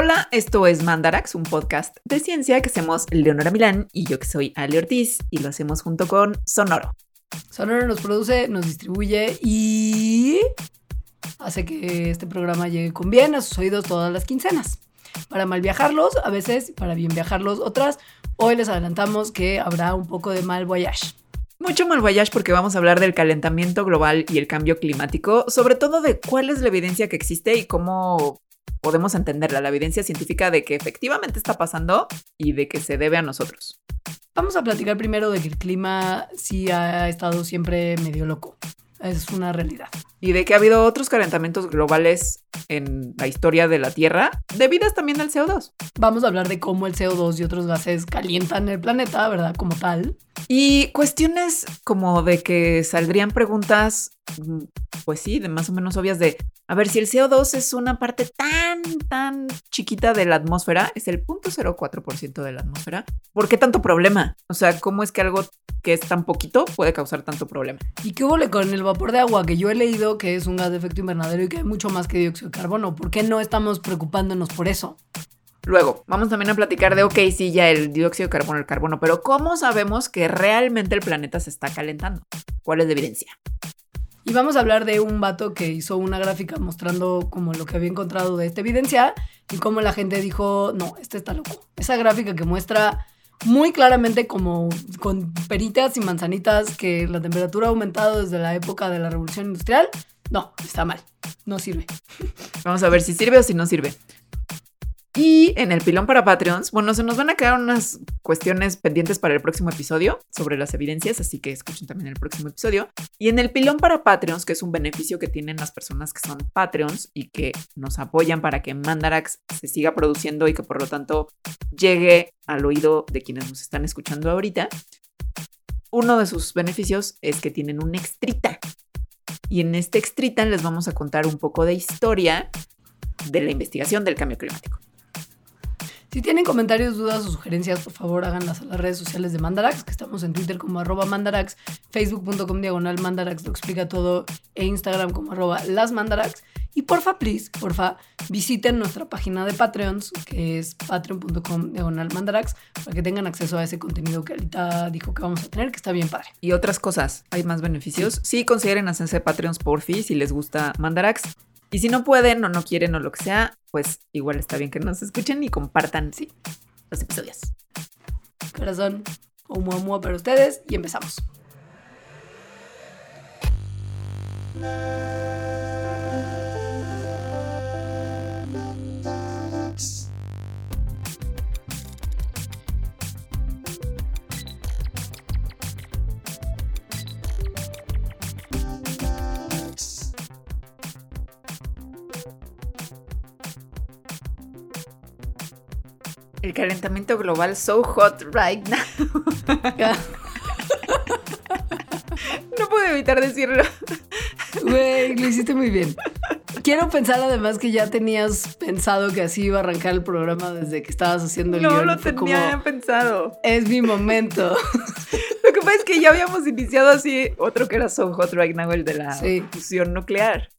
Hola, esto es Mandarax, un podcast de ciencia que hacemos Leonora Milán y yo que soy Ale Ortiz y lo hacemos junto con Sonoro. Sonoro nos produce, nos distribuye y hace que este programa llegue con bien a sus oídos todas las quincenas. Para mal viajarlos, a veces, para bien viajarlos otras, hoy les adelantamos que habrá un poco de mal voyage. Mucho mal voyage porque vamos a hablar del calentamiento global y el cambio climático, sobre todo de cuál es la evidencia que existe y cómo podemos entenderla, la evidencia científica de que efectivamente está pasando y de que se debe a nosotros. Vamos a platicar primero de que el clima sí ha estado siempre medio loco. Es una realidad. Y de que ha habido otros calentamientos globales en la historia de la Tierra, debidas también al CO2. Vamos a hablar de cómo el CO2 y otros gases calientan el planeta, ¿verdad? Como tal. Y cuestiones como de que saldrían preguntas, pues sí, de más o menos obvias de, a ver, si el CO2 es una parte tan, tan chiquita de la atmósfera, es el 0.04% de la atmósfera, ¿por qué tanto problema? O sea, ¿cómo es que algo que es tan poquito puede causar tanto problema? ¿Y qué hubo con el vapor de agua? Que yo he leído que es un gas de efecto invernadero y que hay mucho más que dióxido de carbono. ¿Por qué no estamos preocupándonos por eso? Luego, vamos también a platicar de, ok, sí, ya el dióxido de carbono, el carbono, pero ¿cómo sabemos que realmente el planeta se está calentando? ¿Cuál es la evidencia? Y vamos a hablar de un vato que hizo una gráfica mostrando como lo que había encontrado de esta evidencia y cómo la gente dijo, no, este está loco. Esa gráfica que muestra muy claramente como con peritas y manzanitas que la temperatura ha aumentado desde la época de la revolución industrial, no, está mal, no sirve. Vamos a ver si sirve o si no sirve. Y en el pilón para Patreons, bueno, se nos van a quedar unas cuestiones pendientes para el próximo episodio sobre las evidencias, así que escuchen también el próximo episodio. Y en el pilón para Patreons, que es un beneficio que tienen las personas que son Patreons y que nos apoyan para que Mandarax se siga produciendo y que por lo tanto llegue al oído de quienes nos están escuchando ahorita. Uno de sus beneficios es que tienen un extrita. Y en este extrita les vamos a contar un poco de historia de la investigación del cambio climático. Si tienen comentarios, dudas o sugerencias, por favor háganlas a las redes sociales de Mandarax, que estamos en Twitter como arroba Mandarax, facebook.com diagonal Mandarax, lo explica todo, e Instagram como arroba las Mandarax. Y porfa, please, porfa, visiten nuestra página de Patreons, que es patreon.com diagonal Mandarax, para que tengan acceso a ese contenido que ahorita dijo que vamos a tener, que está bien padre. Y otras cosas, hay más beneficios. Sí, consideren hacerse Patreons por fin si les gusta Mandarax. Y si no pueden o no quieren o lo que sea, pues igual está bien que nos escuchen y compartan, sí, los episodios. Corazón, o mua para ustedes y empezamos. El calentamiento global so hot right now. no puedo evitar decirlo. Güey, lo hiciste muy bien. Quiero pensar además que ya tenías pensado que así iba a arrancar el programa desde que estabas haciendo el No lo tenía pensado. Es mi momento. Lo que pasa es que ya habíamos iniciado así otro que era So Hot Right Now, el de la fusión nuclear.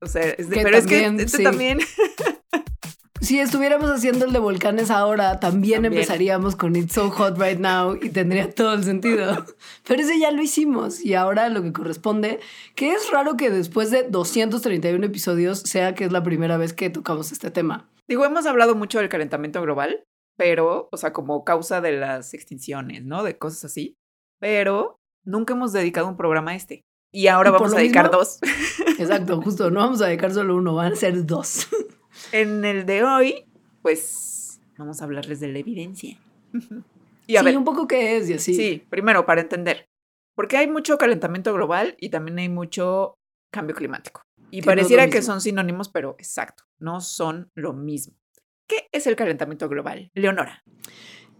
O sea, es pero es que este también si estuviéramos haciendo el de volcanes ahora, también, empezaríamos con It's So Hot Right Now y tendría todo el sentido. Pero ese ya lo hicimos y ahora lo que corresponde, que es raro que después de 231 episodios sea que es la primera vez que tocamos este tema. Digo, hemos hablado mucho del calentamiento global, pero, o sea, como causa de las extinciones, ¿no? De cosas así. Pero nunca hemos dedicado un programa a este. Y ahora vamos a dedicar dos. Exacto, justo, no vamos a dedicar solo uno, van a ser dos. En el de hoy, pues vamos a hablarles de la evidencia. y a sí, un poco qué es y así. Sí, primero para entender. Porque hay mucho calentamiento global y también hay mucho cambio climático. Y pareciera que son sinónimos, pero exacto, no son lo mismo. ¿Qué es el calentamiento global? Leonora.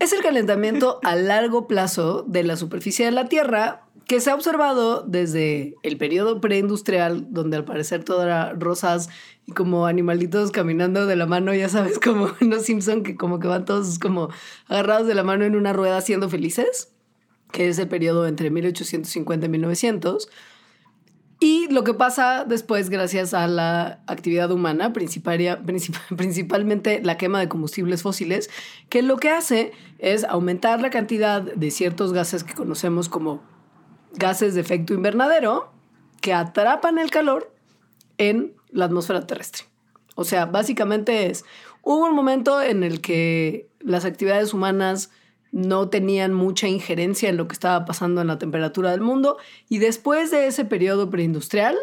Es el calentamiento a largo plazo de la superficie de la Tierra que se ha observado desde el periodo preindustrial, donde al parecer todo era rosas y como animalitos caminando de la mano, ya sabes, como en Los Simpson, que como que van todos como agarrados de la mano en una rueda siendo felices, que es el periodo entre 1850 y 1900. Y lo que pasa después, gracias a la actividad humana, principalmente la quema de combustibles fósiles, que lo que hace es aumentar la cantidad de ciertos gases que conocemos como gases de efecto invernadero, que atrapan el calor en la atmósfera terrestre. O sea, básicamente es, hubo un momento en el que las actividades humanas no tenían mucha injerencia en lo que estaba pasando en la temperatura del mundo y después de ese periodo preindustrial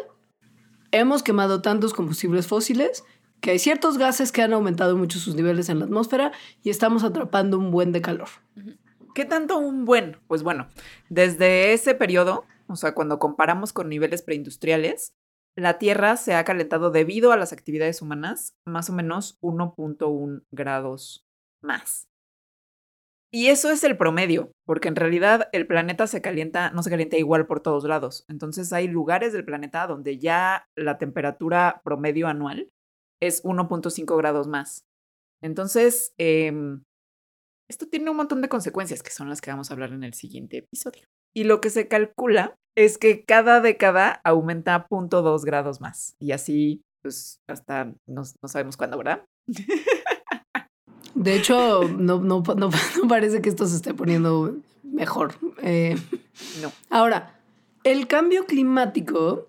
hemos quemado tantos combustibles fósiles que hay ciertos gases que han aumentado mucho sus niveles en la atmósfera y estamos atrapando un buen de calor. ¿Qué tanto un buen? Pues bueno, desde ese periodo, o sea, cuando comparamos con niveles preindustriales, la Tierra se ha calentado debido a las actividades humanas más o menos 1.1 grados más. Y eso es el promedio, porque en realidad el planeta se calienta, no se calienta igual por todos lados. Entonces hay lugares del planeta donde ya la temperatura promedio anual es 1.5 grados más. Entonces, em, esto tiene un montón de consecuencias que son las que vamos a hablar en el siguiente episodio. Y lo que se calcula es que cada década aumenta 0.2 grados más. Y así, pues, hasta no, no sabemos cuándo, ¿verdad? De hecho, no, no, no, parece que esto se esté poniendo mejor. Eh, no. Ahora, el cambio climático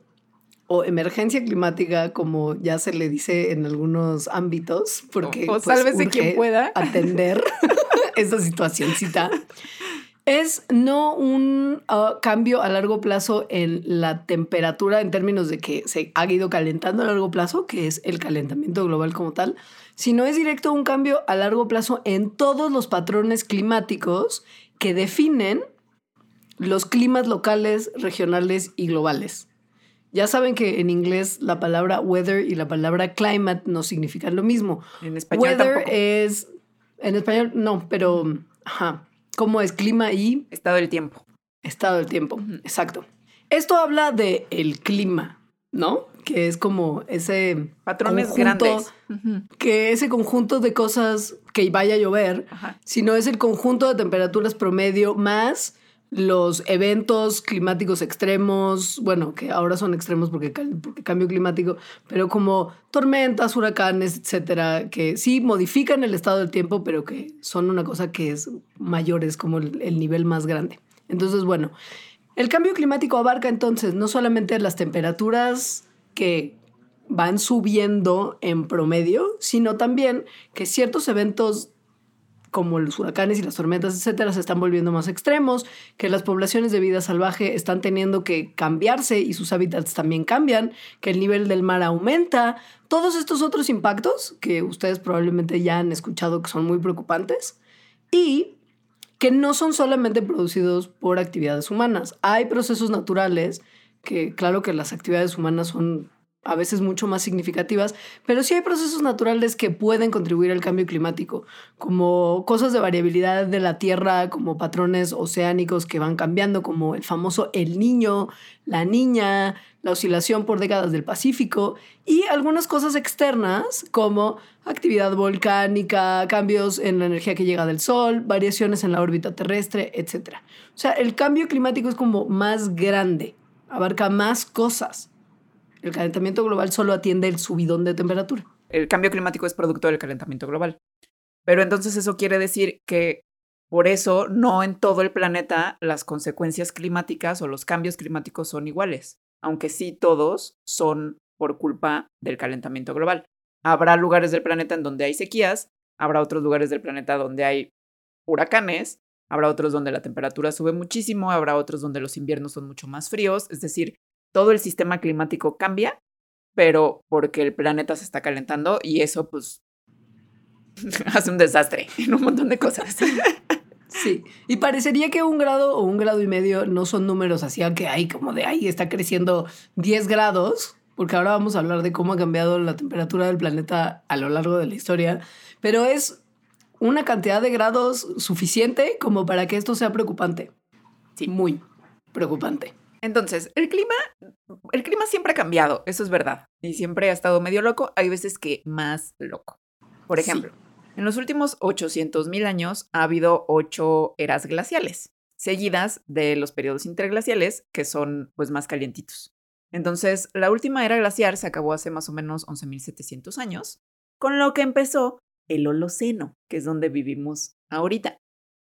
o emergencia climática, como ya se le dice en algunos ámbitos, porque o, pues, quien pueda atender esa situacióncita, es no un ah, cambio a largo plazo en la temperatura en términos de que se ha ido calentando a largo plazo, que es el calentamiento global como tal, sino es directo un cambio a largo plazo en todos los patrones climáticos que definen los climas locales, regionales y globales. Ya saben que en inglés la palabra weather y la palabra climate no significan lo mismo. En español weather es en español no, pero ajá, ¿cómo es clima y estado del tiempo? Estado del tiempo, exacto. Esto habla de el clima, ¿no? Que es como ese patrones grandes. Que ese conjunto de cosas que vaya a llover, sino es el conjunto de temperaturas promedio más los eventos climáticos extremos, bueno, que ahora son extremos porque, porque, cambio climático, pero como tormentas, huracanes, etcétera, que sí modifican el estado del tiempo, pero que son una cosa que es mayor, es como el nivel más grande. Entonces, bueno, el cambio climático abarca entonces no solamente las temperaturas que van subiendo en promedio, sino también que ciertos eventos como los huracanes y las tormentas, etcétera, se están volviendo más extremos, que las poblaciones de vida salvaje están teniendo que cambiarse y sus hábitats también cambian, que el nivel del mar aumenta, todos estos otros impactos que ustedes probablemente ya han escuchado que son muy preocupantes y que no son solamente producidos por actividades humanas. Hay procesos naturales que, claro que las actividades humanas son a veces mucho más significativas, pero sí hay procesos naturales que pueden contribuir al cambio climático, como cosas de variabilidad de la Tierra, como patrones oceánicos que van cambiando, como el famoso El Niño, la Niña, la oscilación por décadas del Pacífico, y algunas cosas externas, como actividad volcánica, cambios en la energía que llega del Sol, variaciones en la órbita terrestre, etc. O sea, el cambio climático es como más grande, abarca más cosas el calentamiento global solo atiende el subidón de temperatura. El cambio climático es producto del calentamiento global. Pero entonces eso quiere decir que por eso no en todo el planeta las consecuencias climáticas o los cambios climáticos son iguales, aunque sí todos son por culpa del calentamiento global. Habrá lugares del planeta en donde hay sequías, habrá otros lugares del planeta donde hay huracanes, habrá otros donde la temperatura sube muchísimo, habrá otros donde los inviernos son mucho más fríos, es decir, todo el sistema climático cambia, pero porque el planeta se está calentando y eso pues hace un desastre en un montón de cosas. Sí, y parecería que un grado o un grado y medio no son números así, que hay como de ahí está creciendo 10 grados, porque ahora vamos a hablar de cómo ha cambiado la temperatura del planeta a lo largo de la historia, pero es una cantidad de grados suficiente como para que esto sea preocupante. Sí, muy preocupante. Entonces, el clima, el clima siempre ha cambiado, eso es verdad. Y siempre ha estado medio loco. Hay veces que más loco. Por ejemplo, en los últimos 800 mil años ha habido ocho eras glaciales, seguidas de los periodos interglaciales, que son pues más calientitos. Entonces, la última era glaciar se acabó hace más o menos 11.700 años, con lo que empezó el Holoceno, que es donde vivimos ahorita,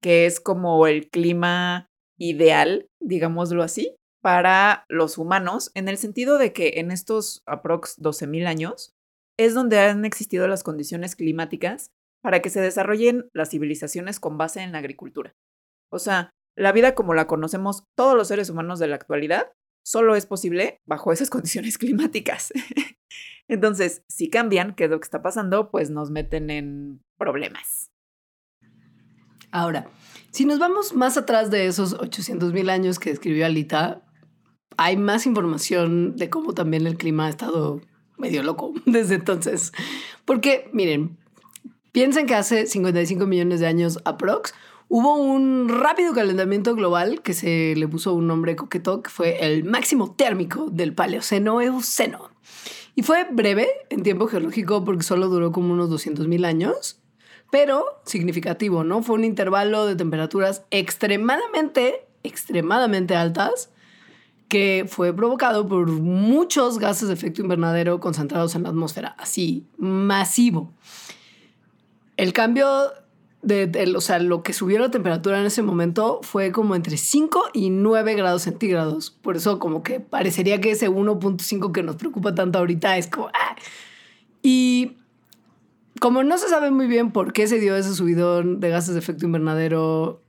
que es como el clima ideal, digámoslo así, para los humanos, en el sentido de que en estos aprox 12.000 años es donde han existido las condiciones climáticas para que se desarrollen las civilizaciones con base en la agricultura. O sea, la vida como la conocemos todos los seres humanos de la actualidad solo es posible bajo esas condiciones climáticas. Entonces, si cambian, ¿qué es lo que está pasando? Pues nos meten en problemas. Ahora, si nos vamos más atrás de esos 800 mil años que escribió Alita, hay más información de cómo también el clima ha estado medio loco desde entonces. Porque, miren, piensen que hace 55 millones de años aprox hubo un rápido calentamiento global que se le puso un nombre coqueto, que fue el máximo térmico del Paleoceno Eoceno. Y fue breve en tiempo geológico porque solo duró como unos 200 mil años, pero significativo, ¿no? Fue un intervalo de temperaturas extremadamente, extremadamente altas que fue provocado por muchos gases de efecto invernadero concentrados en la atmósfera, así, masivo. El cambio de, o sea, lo que subió la temperatura en ese momento fue como entre 5 y 9 grados centígrados. Por eso como que parecería que ese 1.5 que nos preocupa tanto ahorita es como... ¡ah! Y como no se sabe muy bien por qué se dio ese subidón de gases de efecto invernadero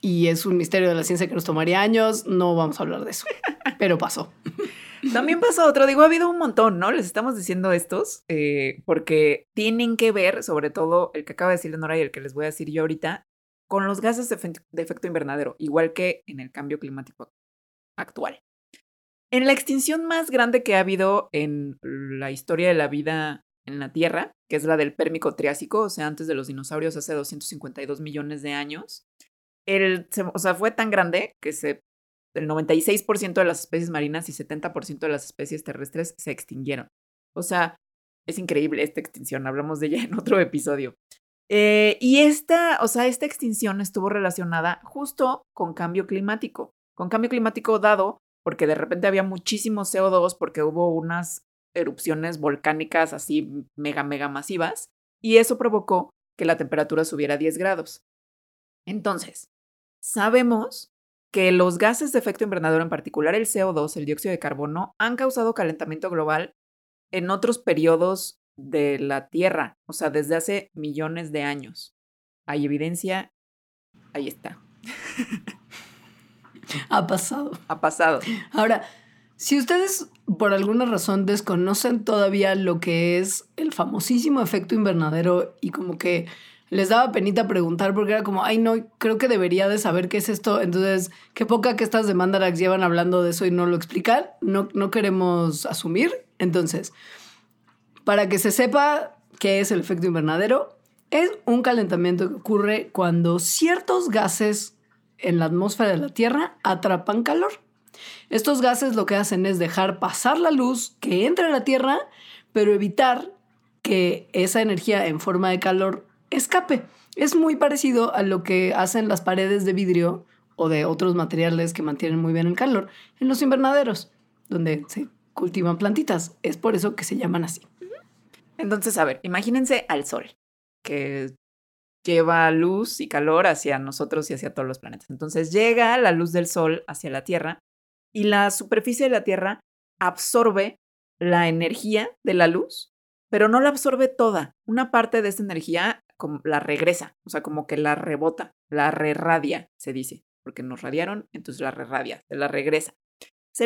y es un misterio de la ciencia que nos tomaría años, no vamos a hablar de eso. Pero pasó. También pasó otro, digo, ha habido un montón, ¿no? Les estamos diciendo estos eh, porque tienen que ver, sobre todo el que acaba de decir Nora y el que les voy a decir yo ahorita, con los gases de, efecto invernadero, igual que en el cambio climático actual. En la extinción más grande que ha habido en la historia de la vida en la Tierra, que es la del Pérmico Triásico, o sea, antes de los dinosaurios, hace 252 millones de años, el, o sea, fue tan grande que se el 96% de las especies marinas y 70% de las especies terrestres se extinguieron. O sea, es increíble esta extinción, hablamos de ella en otro episodio. Eh, y esta, o sea, esta extinción estuvo relacionada justo con cambio climático, con cambio climático dado porque de repente había muchísimo CO2 porque hubo unas erupciones volcánicas así mega, mega masivas y eso provocó que la temperatura subiera a 10 grados. Entonces, sabemos que los gases de efecto invernadero, en particular el CO2, el dióxido de carbono, han causado calentamiento global en otros periodos de la Tierra, o sea, desde hace millones de años. Hay evidencia, ahí está. Ha pasado. Ha pasado. Ahora, si ustedes por alguna razón desconocen todavía lo que es el famosísimo efecto invernadero y como que les daba penita preguntar porque era como, ay, no, creo que debería de saber qué es esto. Entonces, qué poca que estas de Mandarax llevan hablando de eso y no lo explican. No, no queremos asumir. Entonces, para que se sepa qué es el efecto invernadero, es un calentamiento que ocurre cuando ciertos gases en la atmósfera de la Tierra atrapan calor. Estos gases lo que hacen es dejar pasar la luz que entra a la Tierra, pero evitar que esa energía en forma de calor escape. Es muy parecido a lo que hacen las paredes de vidrio o de otros materiales que mantienen muy bien el calor en los invernaderos, donde se cultivan plantitas. Es por eso que se llaman así. Entonces, a ver, imagínense al sol, que lleva luz y calor hacia nosotros y hacia todos los planetas. Entonces llega la luz del sol hacia la Tierra y la superficie de la Tierra absorbe la energía de la luz, pero no la absorbe toda. Una parte de esta energía la regresa, o sea, como que la rebota, la reradia, se dice, porque nos radiaron, entonces la reradia, se la regresa.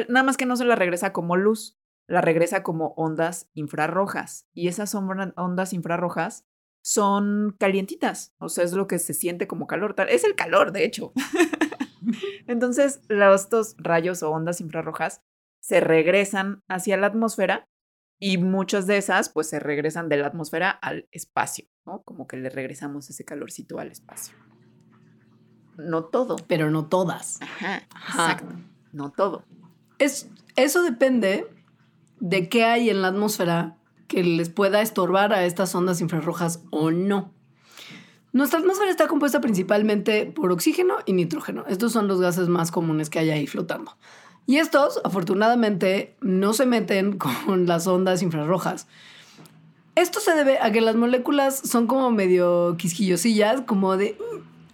nada más que no se la regresa como luz, la regresa como ondas infrarrojas. Y esas ondas infrarrojas son calientitas, o sea, es lo que se siente como calor. Es el calor, de hecho. Entonces, estos rayos o ondas infrarrojas se regresan hacia la atmósfera y muchas de esas pues se regresan de la atmósfera al espacio, ¿no? Como que le regresamos ese calorcito al espacio. No todo. Pero no todas. Ajá, exacto. No todo. Es, eso depende de qué hay en la atmósfera que les pueda estorbar a estas ondas infrarrojas o no. Nuestra atmósfera está compuesta principalmente por oxígeno y nitrógeno. Estos son los gases más comunes que hay ahí flotando. Y estos, afortunadamente, no se meten con las ondas infrarrojas. Esto se debe a que las moléculas son como medio quisquillosillas, como de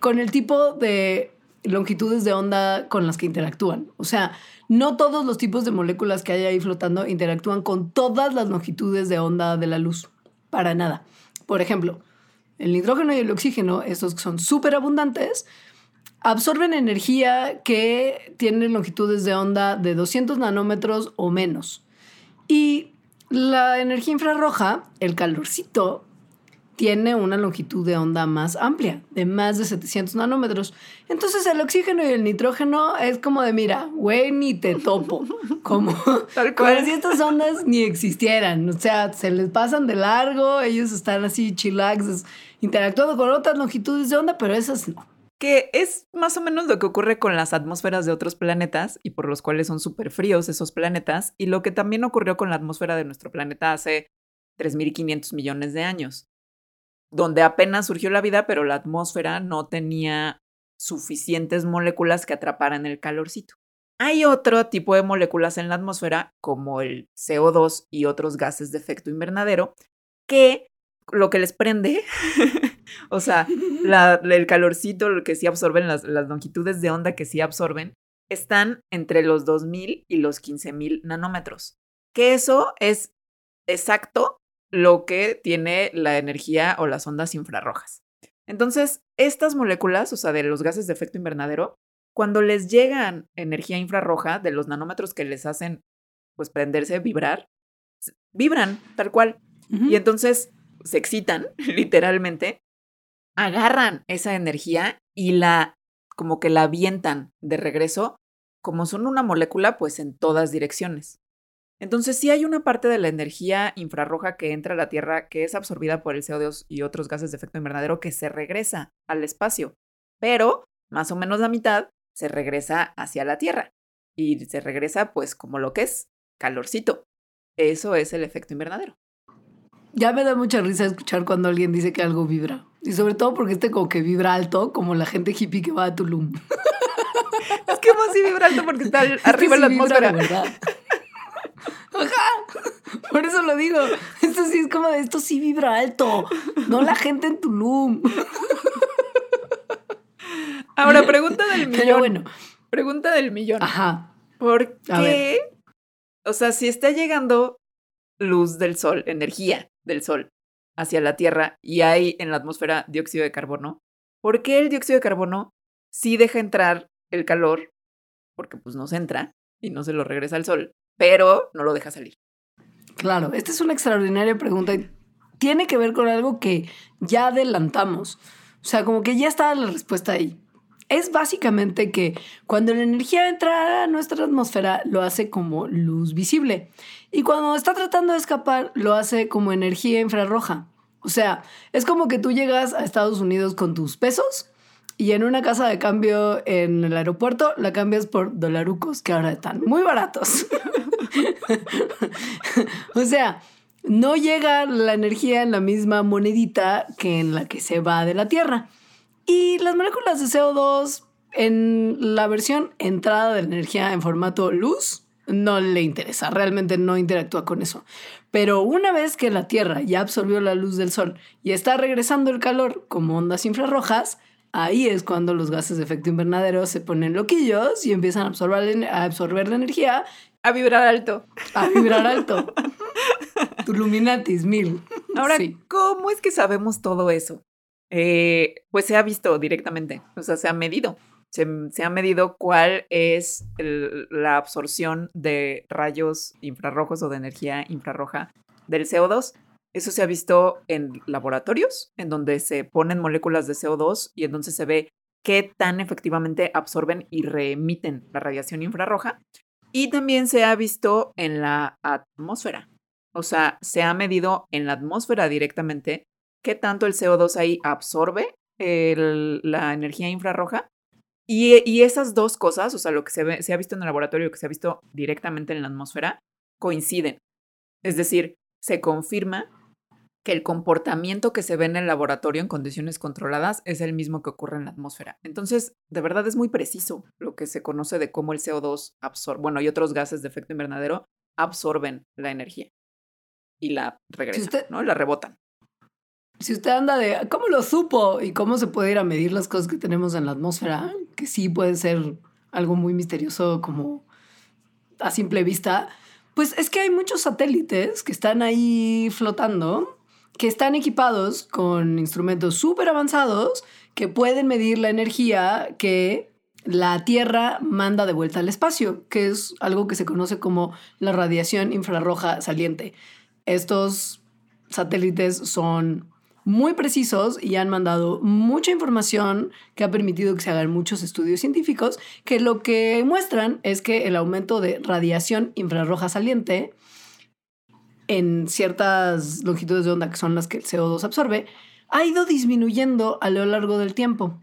con el tipo de longitudes de onda con las que interactúan. O sea, no todos los tipos de moléculas que hay ahí flotando interactúan con todas las longitudes de onda de la luz. Para nada. Por ejemplo, el nitrógeno y el oxígeno, estos son súper abundantes, absorben energía que tiene longitudes de onda de 200 nanómetros o menos. Y la energía infrarroja, el calorcito, tiene una longitud de onda más amplia, de más de 700 nanómetros. Entonces el oxígeno y el nitrógeno es como de, mira, güey, ni te topo. Como, como si estas ondas ni existieran. O sea, se les pasan de largo, ellos están así chillax, interactuando con otras longitudes de onda, pero esas no. Que es más o menos lo que ocurre con las atmósferas de otros planetas y por los cuales son súper fríos esos planetas, y lo que también ocurrió con la atmósfera de nuestro planeta hace 3.500 millones de años donde apenas surgió la vida, pero la atmósfera no tenía suficientes moléculas que atraparan el calorcito. Hay otro tipo de moléculas en la atmósfera, como el CO2 y otros gases de efecto invernadero, que lo que les prende, o sea, el calorcito, lo que sí absorben, las, las longitudes de onda que sí absorben, están entre los 2000 y los 15000 nanómetros. Que eso es exacto lo que tiene la energía o las ondas infrarrojas. Entonces, estas moléculas, o sea, de los gases de efecto invernadero, cuando les llegan energía infrarroja de los nanómetros que les hacen, pues, prenderse, vibrar, vibran tal cual. Y entonces se excitan, literalmente, agarran esa energía y la, como que la avientan de regreso, como son una molécula, pues en todas direcciones. Entonces sí hay una parte de la energía infrarroja que entra a la Tierra que es absorbida por el CO2 y otros gases de efecto invernadero que se regresa al espacio, pero más o menos la mitad se regresa hacia la Tierra y se regresa pues como lo que es, calorcito. Eso es el efecto invernadero. Ya me da mucha risa escuchar cuando alguien dice que algo vibra. Y sobre todo porque este como que vibra alto, como la gente hippie que va a Tulum. es que más si vibra alto porque está arriba en la atmósfera. ¿verdad? Por eso lo digo. Esto sí es como de esto sí vibra alto. No la gente en Tulum. Ahora, pregunta del millón. bueno. Pregunta del millón. Ajá. ¿Por qué? O sea, si está llegando luz del sol, energía del sol hacia la Tierra y hay en la atmósfera dióxido de carbono, ¿por qué el dióxido de carbono sí deja entrar el calor? Porque pues nos entra y no se lo regresa al sol pero no lo deja salir. Claro, esta es una extraordinaria pregunta y tiene que ver con algo que ya adelantamos. O sea, como que ya está la respuesta ahí. Es básicamente que cuando la energía entra a nuestra atmósfera, lo hace como luz visible. Y cuando está tratando de escapar, lo hace como energía infrarroja. O sea, es como que tú llegas a Estados Unidos con tus pesos y en una casa de cambio en el aeropuerto la cambias por dolarucos, que ahora están muy baratos. o sea, no llega la energía en la misma monedita que en la que se va de la Tierra. Y las moléculas de CO2 en la versión entrada de la energía en formato luz no le interesa, realmente no interactúa con eso. Pero una vez que la Tierra ya absorbió la luz del Sol y está regresando el calor como ondas infrarrojas, ahí es cuando los gases de efecto invernadero se ponen loquillos y empiezan a absorber, a absorber la energía. A vibrar alto. A vibrar alto. tu luminatis mil. Ahora, ¿cómo es que sabemos todo eso? Eh, pues se ha visto directamente, o sea, se ha medido. Se, ha medido cuál es la absorción de rayos infrarrojos o de energía infrarroja del CO2 eso se ha visto en laboratorios, en donde se ponen moléculas de CO2 y entonces se ve qué tan efectivamente absorben y reemiten la radiación infrarroja. Y también se ha visto en la atmósfera. O sea, se ha medido en la atmósfera directamente qué tanto el CO2 ahí absorbe la energía infrarroja. Y, y, esas dos cosas, o sea, lo que se, se ha visto en el laboratorio y lo que se ha visto directamente en la atmósfera, coinciden. Es decir, se confirma que el comportamiento que se ve en el laboratorio en condiciones controladas es el mismo que ocurre en la atmósfera. Entonces, de verdad es muy preciso lo que se conoce de cómo el CO2 absorbe, bueno, y otros gases de efecto invernadero absorben la energía y la regresan, ¿no? La rebotan. Si usted anda de, ¿cómo lo supo? ¿Y cómo se puede ir a medir las cosas que tenemos en la atmósfera? Que sí puede ser algo muy misterioso como a simple vista. Pues es que hay muchos satélites que están ahí flotando que están equipados con instrumentos súper avanzados que pueden medir la energía que la Tierra manda de vuelta al espacio, que es algo que se conoce como la radiación infrarroja saliente. Estos satélites son muy precisos y han mandado mucha información que ha permitido que se hagan muchos estudios científicos que lo que muestran es que el aumento de radiación infrarroja saliente en ciertas longitudes de onda, que son las que el CO2 absorbe, ha ido disminuyendo a lo largo del tiempo.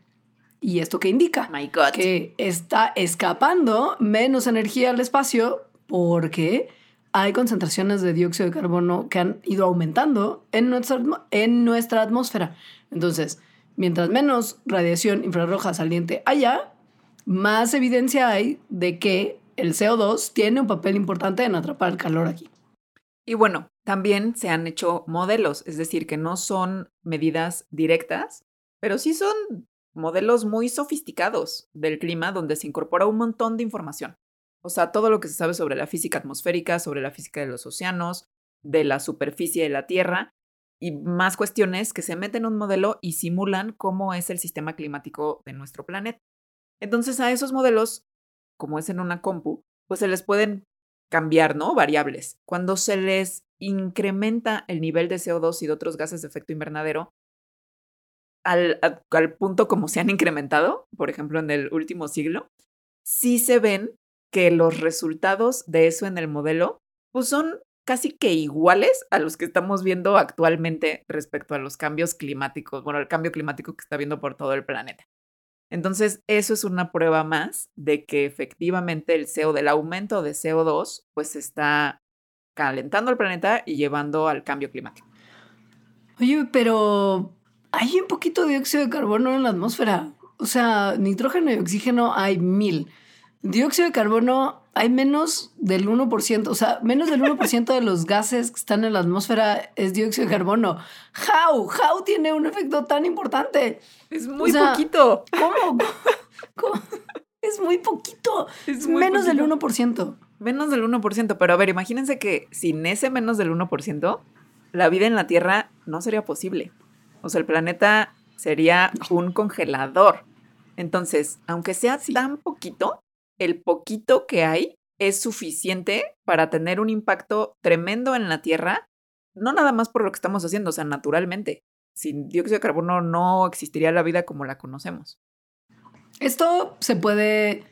¿Y esto qué indica? My God. Que está escapando menos energía al espacio porque hay concentraciones de dióxido de carbono que han ido aumentando en nuestra, atmósfera. Entonces, mientras menos radiación infrarroja saliente haya, más evidencia hay de que el CO2 tiene un papel importante en atrapar el calor aquí. Y bueno, también se han hecho modelos, es decir, que no son medidas directas, pero sí son modelos muy sofisticados del clima donde se incorpora un montón de información. O sea, todo lo que se sabe sobre la física atmosférica, sobre la física de los océanos, de la superficie de la Tierra y más cuestiones que se meten en un modelo y simulan cómo es el sistema climático de nuestro planeta. Entonces a esos modelos, como es en una compu, pues se les pueden cambiar, ¿no? Variables. Cuando se les incrementa el nivel de CO2 y de otros gases de efecto invernadero, al, al, punto como se han incrementado, por ejemplo, en el último siglo, sí se ven que los resultados de eso en el modelo pues son casi que iguales a los que estamos viendo actualmente respecto a los cambios climáticos, bueno, el cambio climático que está viendo por todo el planeta. Entonces, eso es una prueba más de que efectivamente el CO, del aumento de CO2, pues está calentando el planeta y llevando al cambio climático. Oye, pero hay un poquito de dióxido de carbono en la atmósfera. O sea, nitrógeno y oxígeno hay mil. Dióxido de carbono hay menos del 1%, o sea, menos del 1% de los gases que están en la atmósfera es dióxido de carbono. How? How tiene un efecto tan importante? Es muy poquito. ¿Cómo? Es muy poquito. Es menos del 1%. Menos del 1%, pero a ver, imagínense que sin ese menos del 1%, la vida en la Tierra no sería posible. O sea, el planeta sería un congelador. Entonces, aunque sea tan poquito, el poquito que hay es suficiente para tener un impacto tremendo en la Tierra, no nada más por lo que estamos haciendo, o sea, naturalmente. Sin dióxido de carbono no existiría la vida como la conocemos. Esto se puede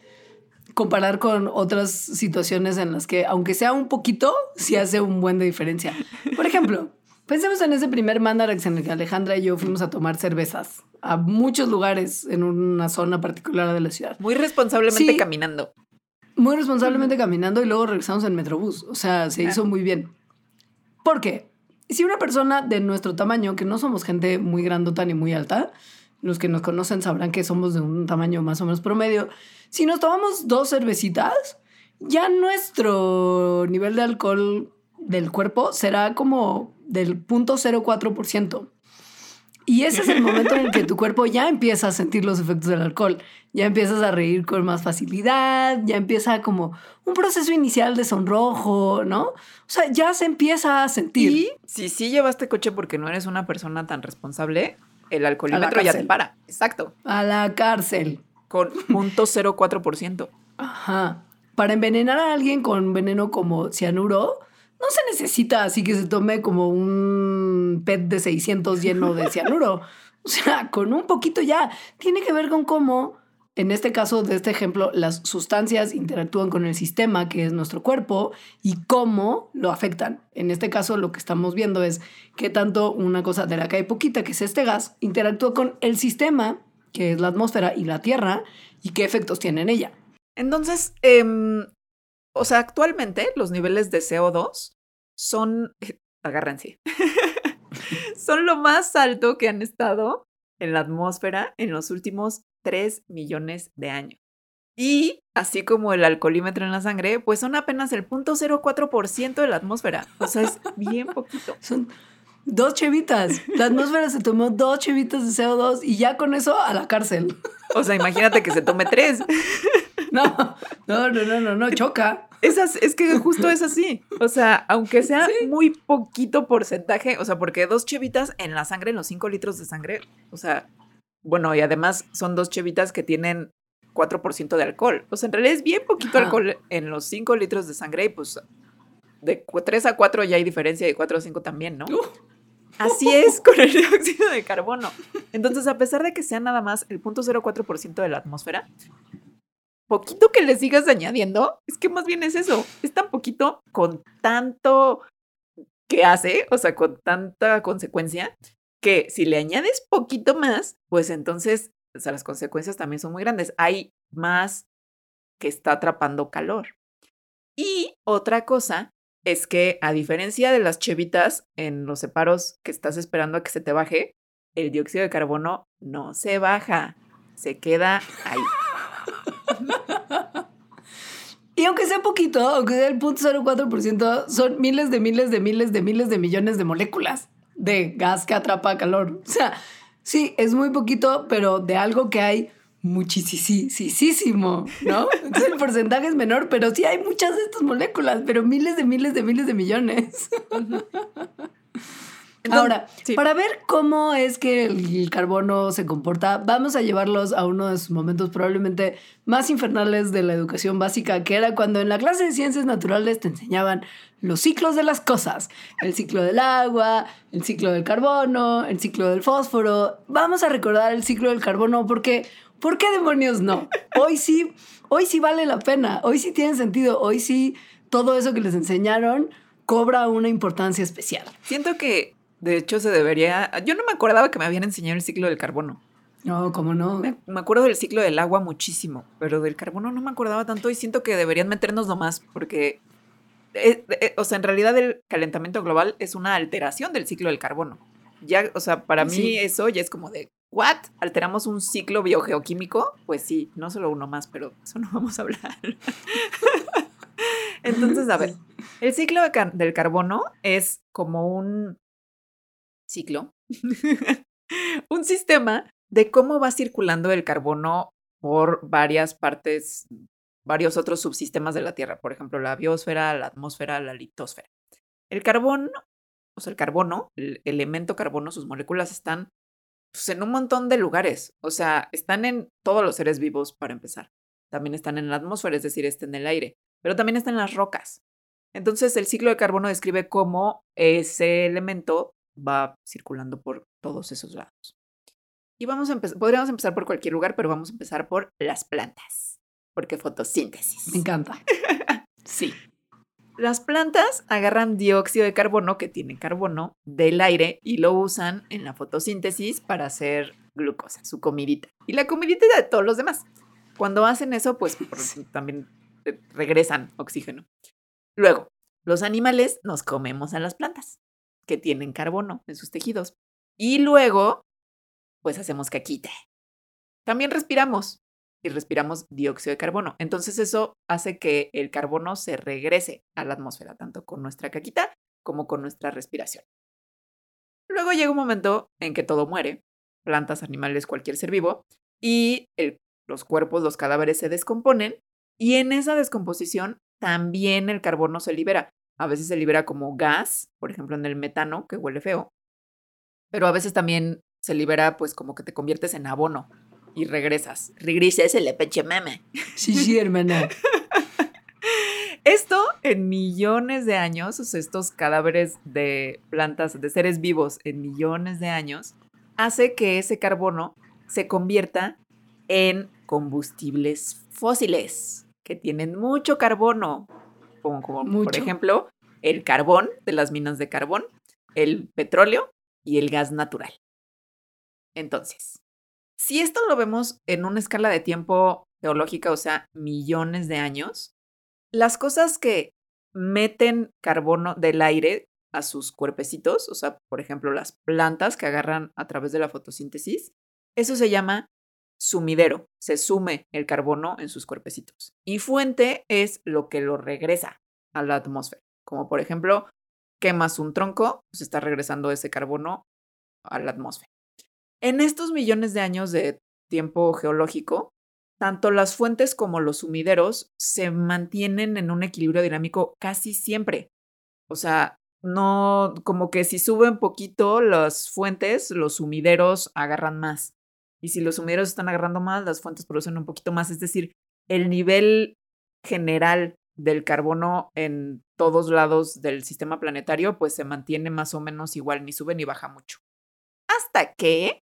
comparar con otras situaciones en las que, aunque sea un poquito, sí hace un buen de diferencia. Por ejemplo, pensemos en ese primer Mandarax en el que Alejandra y yo fuimos a tomar cervezas a muchos lugares en una zona particular de la ciudad. Muy responsablemente caminando. Muy responsablemente caminando y luego regresamos en Metrobús. O sea, se hizo muy bien. ¿Por qué? Si una persona de nuestro tamaño, que no somos gente muy grandota ni muy alta, los que nos conocen sabrán que somos de un tamaño más o menos promedio, si nos tomamos dos cervecitas, ya nuestro nivel de alcohol del cuerpo será como del 0.04%. Y ese es el momento en el que tu cuerpo ya empieza a sentir los efectos del alcohol. Ya empiezas a reír con más facilidad, ya empieza como un proceso inicial de sonrojo, ¿no? O sea, ya se empieza a sentir. Y si sí llevaste coche porque no eres una persona tan responsable, el alcoholímetro ya te para. Exacto. A la cárcel. Con .04%. Ajá. Para envenenar a alguien con veneno como cianuro, no se necesita así que se tome como un PET de 600 lleno de cianuro. O sea, con un poquito ya. Tiene que ver con cómo, en este caso de este ejemplo, las sustancias interactúan con el sistema que es nuestro cuerpo y cómo lo afectan. En este caso, lo que estamos viendo es que tanto una cosa de la que hay poquita, que es este gas, interactúa con el sistema, que es la atmósfera y la Tierra, y qué efectos tiene en ella. Entonces, eh, o sea, actualmente los niveles de CO2 son, agárrense, son lo más alto que han estado en la atmósfera en los últimos 3 millones de años. Y así como el alcoholímetro en la sangre, pues son apenas el 0.04% de la atmósfera. O sea, es bien poquito. Son dos chevitas. La atmósfera se tomó dos chevitas de CO2 y ya con eso a la cárcel. O sea, imagínate que se tome tres. No, no, no, no, no, no, choca. Es, es que justo es así. O sea, aunque sea muy poquito porcentaje, o sea, porque dos chevitas en la sangre, en los cinco litros de sangre, o sea, bueno, y además son dos chevitas que tienen 4% de alcohol. O sea, en realidad es bien poquito alcohol en los 5 litros de sangre y pues de 3 a 4 ya hay diferencia, de 4 a 5 también, ¿no? Así es con el dióxido de carbono. Entonces, a pesar de que sea nada más el 0.04% de la atmósfera, poquito que le sigas añadiendo, es que más bien es eso, es tan poquito con tanto que hace, o sea, con tanta consecuencia, que si le añades poquito más, pues entonces o sea, las consecuencias también son muy grandes. Hay más que está atrapando calor. Y otra cosa es que a diferencia de las chevitas en los separos que estás esperando a que se te baje, el dióxido de carbono no se baja, se queda ahí. Y aunque sea poquito, aunque sea el 0.04%, son miles de miles de miles de miles de millones de moléculas de gas que atrapa calor. O sea, Sí, es muy poquito, pero de algo que hay muchísimo, ¿no? Entonces el porcentaje es menor, pero sí hay muchas de estas moléculas, pero miles de miles de miles de millones. Ahora, para ver cómo es que el carbono se comporta, vamos a llevarlos a uno de sus momentos probablemente más infernales de la educación básica, que era cuando en la clase de ciencias naturales te enseñaban los ciclos de las cosas, el ciclo del agua, el ciclo del carbono, el ciclo del fósforo. Vamos a recordar el ciclo del carbono porque, ¿por qué demonios no? Hoy sí, hoy sí vale la pena, hoy sí tiene sentido, hoy sí todo eso que les enseñaron cobra una importancia especial. Siento que de hecho, se debería. Yo no me acordaba que me habían enseñado el ciclo del carbono. No, ¿cómo no? Me, acuerdo del ciclo del agua muchísimo, pero del carbono no me acordaba tanto y siento que deberían meternos más porque. Eh, eh, o sea, en realidad el calentamiento global es una alteración del ciclo del carbono. Ya, o sea, para mí eso ya es como de, ¿what? ¿Alteramos un ciclo biogeoquímico? Pues sí, no solo uno más, pero eso no vamos a hablar. Entonces, a ver, el ciclo del carbono es como un ciclo, un sistema de cómo va circulando el carbono por varias partes, varios otros subsistemas de la Tierra, por ejemplo, la biosfera, la atmósfera, la litosfera. El carbono, o sea, el carbono, el elemento carbono, sus moléculas están pues, en un montón de lugares, o sea, están en todos los seres vivos para empezar. También están en la atmósfera, es decir, está en el aire, pero también están en las rocas. Entonces, el ciclo de carbono describe cómo ese elemento va circulando por todos esos lados. Y vamos a empezar, podríamos empezar por cualquier lugar, pero vamos a empezar por las plantas, porque fotosíntesis. Me encanta. sí. Las plantas agarran dióxido de carbono, que tiene carbono, del aire y lo usan en la fotosíntesis para hacer glucosa, su comidita. Y la comidita de todos los demás. Cuando hacen eso, pues también eh, regresan oxígeno. Luego, los animales nos comemos a las plantas que tienen carbono en sus tejidos. Y luego, pues hacemos caquita. También respiramos y respiramos dióxido de carbono. Entonces eso hace que el carbono se regrese a la atmósfera, tanto con nuestra caquita como con nuestra respiración. Luego llega un momento en que todo muere, plantas, animales, cualquier ser vivo, y los cuerpos, los cadáveres se descomponen, y en esa descomposición también el carbono se libera. A veces se libera como gas, por ejemplo en el metano, que huele feo, pero a veces también se libera pues como que te conviertes en abono y regresas. Regresas el peche meme. Sí, sí, hermana. Esto en millones de años, o sea, estos cadáveres de plantas, de seres vivos en millones de años, hace que ese carbono se convierta en combustibles fósiles que tienen mucho carbono, como, por ejemplo el carbón de las minas de carbón, el petróleo y el gas natural. Entonces, si esto lo vemos en una escala de tiempo geológica, o sea, millones de años, las cosas que meten carbono del aire a sus cuerpecitos, o sea, por ejemplo, las plantas que agarran a través de la fotosíntesis, eso se llama sumidero, se sume el carbono en sus cuerpecitos. Y fuente es lo que lo regresa a la atmósfera, como por ejemplo, quemas un tronco, pues está regresando ese carbono a la atmósfera. En estos millones de años de tiempo geológico, tanto las fuentes como los sumideros se mantienen en un equilibrio dinámico casi siempre. O sea, no, como que si suben poquito las fuentes, los sumideros agarran más. Y si los sumideros están agarrando más, las fuentes producen un poquito más. Es decir, el nivel general del carbono en todos lados del sistema planetario, pues se mantiene más o menos igual, ni sube ni baja mucho. Hasta que...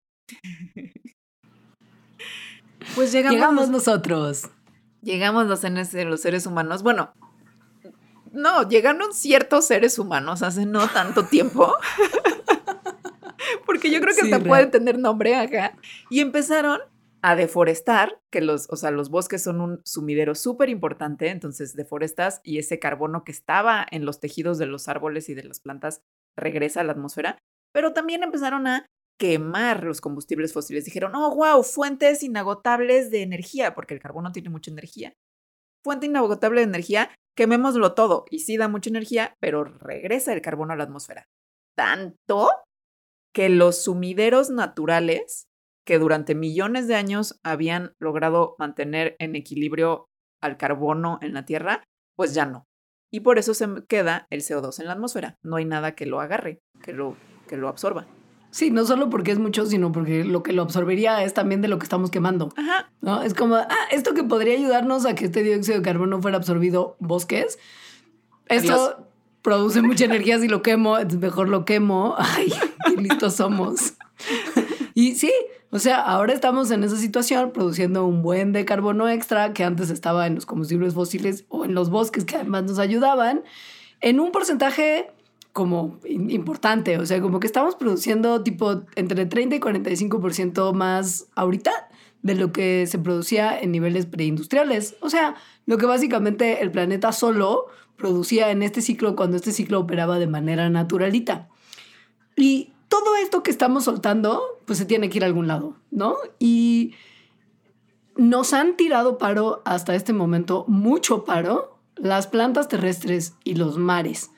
pues llegamos, llegamos nosotros. Llegamos los, los seres humanos. Bueno, no, llegaron ciertos seres humanos hace no tanto tiempo. Porque yo creo que hasta pueden tener nombre acá. Y empezaron a deforestar, que los, o sea, los bosques son un sumidero súper importante, entonces deforestas y ese carbono que estaba en los tejidos de los árboles y de las plantas regresa a la atmósfera, pero también empezaron a quemar los combustibles fósiles. Dijeron, oh, wow, fuentes inagotables de energía, porque el carbono tiene mucha energía. Fuente inagotable de energía, quemémoslo todo. Y sí da mucha energía, pero regresa el carbono a la atmósfera. Tanto que los sumideros naturales que durante millones de años habían logrado mantener en equilibrio al carbono en la Tierra, pues ya no. Y por eso se queda el CO2 en la atmósfera. No hay nada que lo agarre, que lo, que lo absorba. Sí, no solo porque es mucho, sino porque lo que lo absorbería es también de lo que estamos quemando. Ajá. ¿No? Es como, ah, esto que podría ayudarnos a que este dióxido de carbono fuera absorbido bosques. Esto produce mucha energía si lo quemo, mejor lo quemo. Ay, qué listos somos. y sí, o sea, ahora estamos en esa situación produciendo un buen de carbono extra que antes estaba en los combustibles fósiles o en los bosques que además nos ayudaban, en un porcentaje como importante, o sea, como que estamos produciendo tipo entre 30 y 45% más ahorita de lo que se producía en niveles preindustriales. O sea, lo que básicamente el planeta solo producía en este ciclo cuando este ciclo operaba de manera naturalita. Y todo esto que estamos soltando, pues se tiene que ir a algún lado, ¿no? Y nos han tirado paro hasta este momento, mucho paro, las plantas terrestres y los mares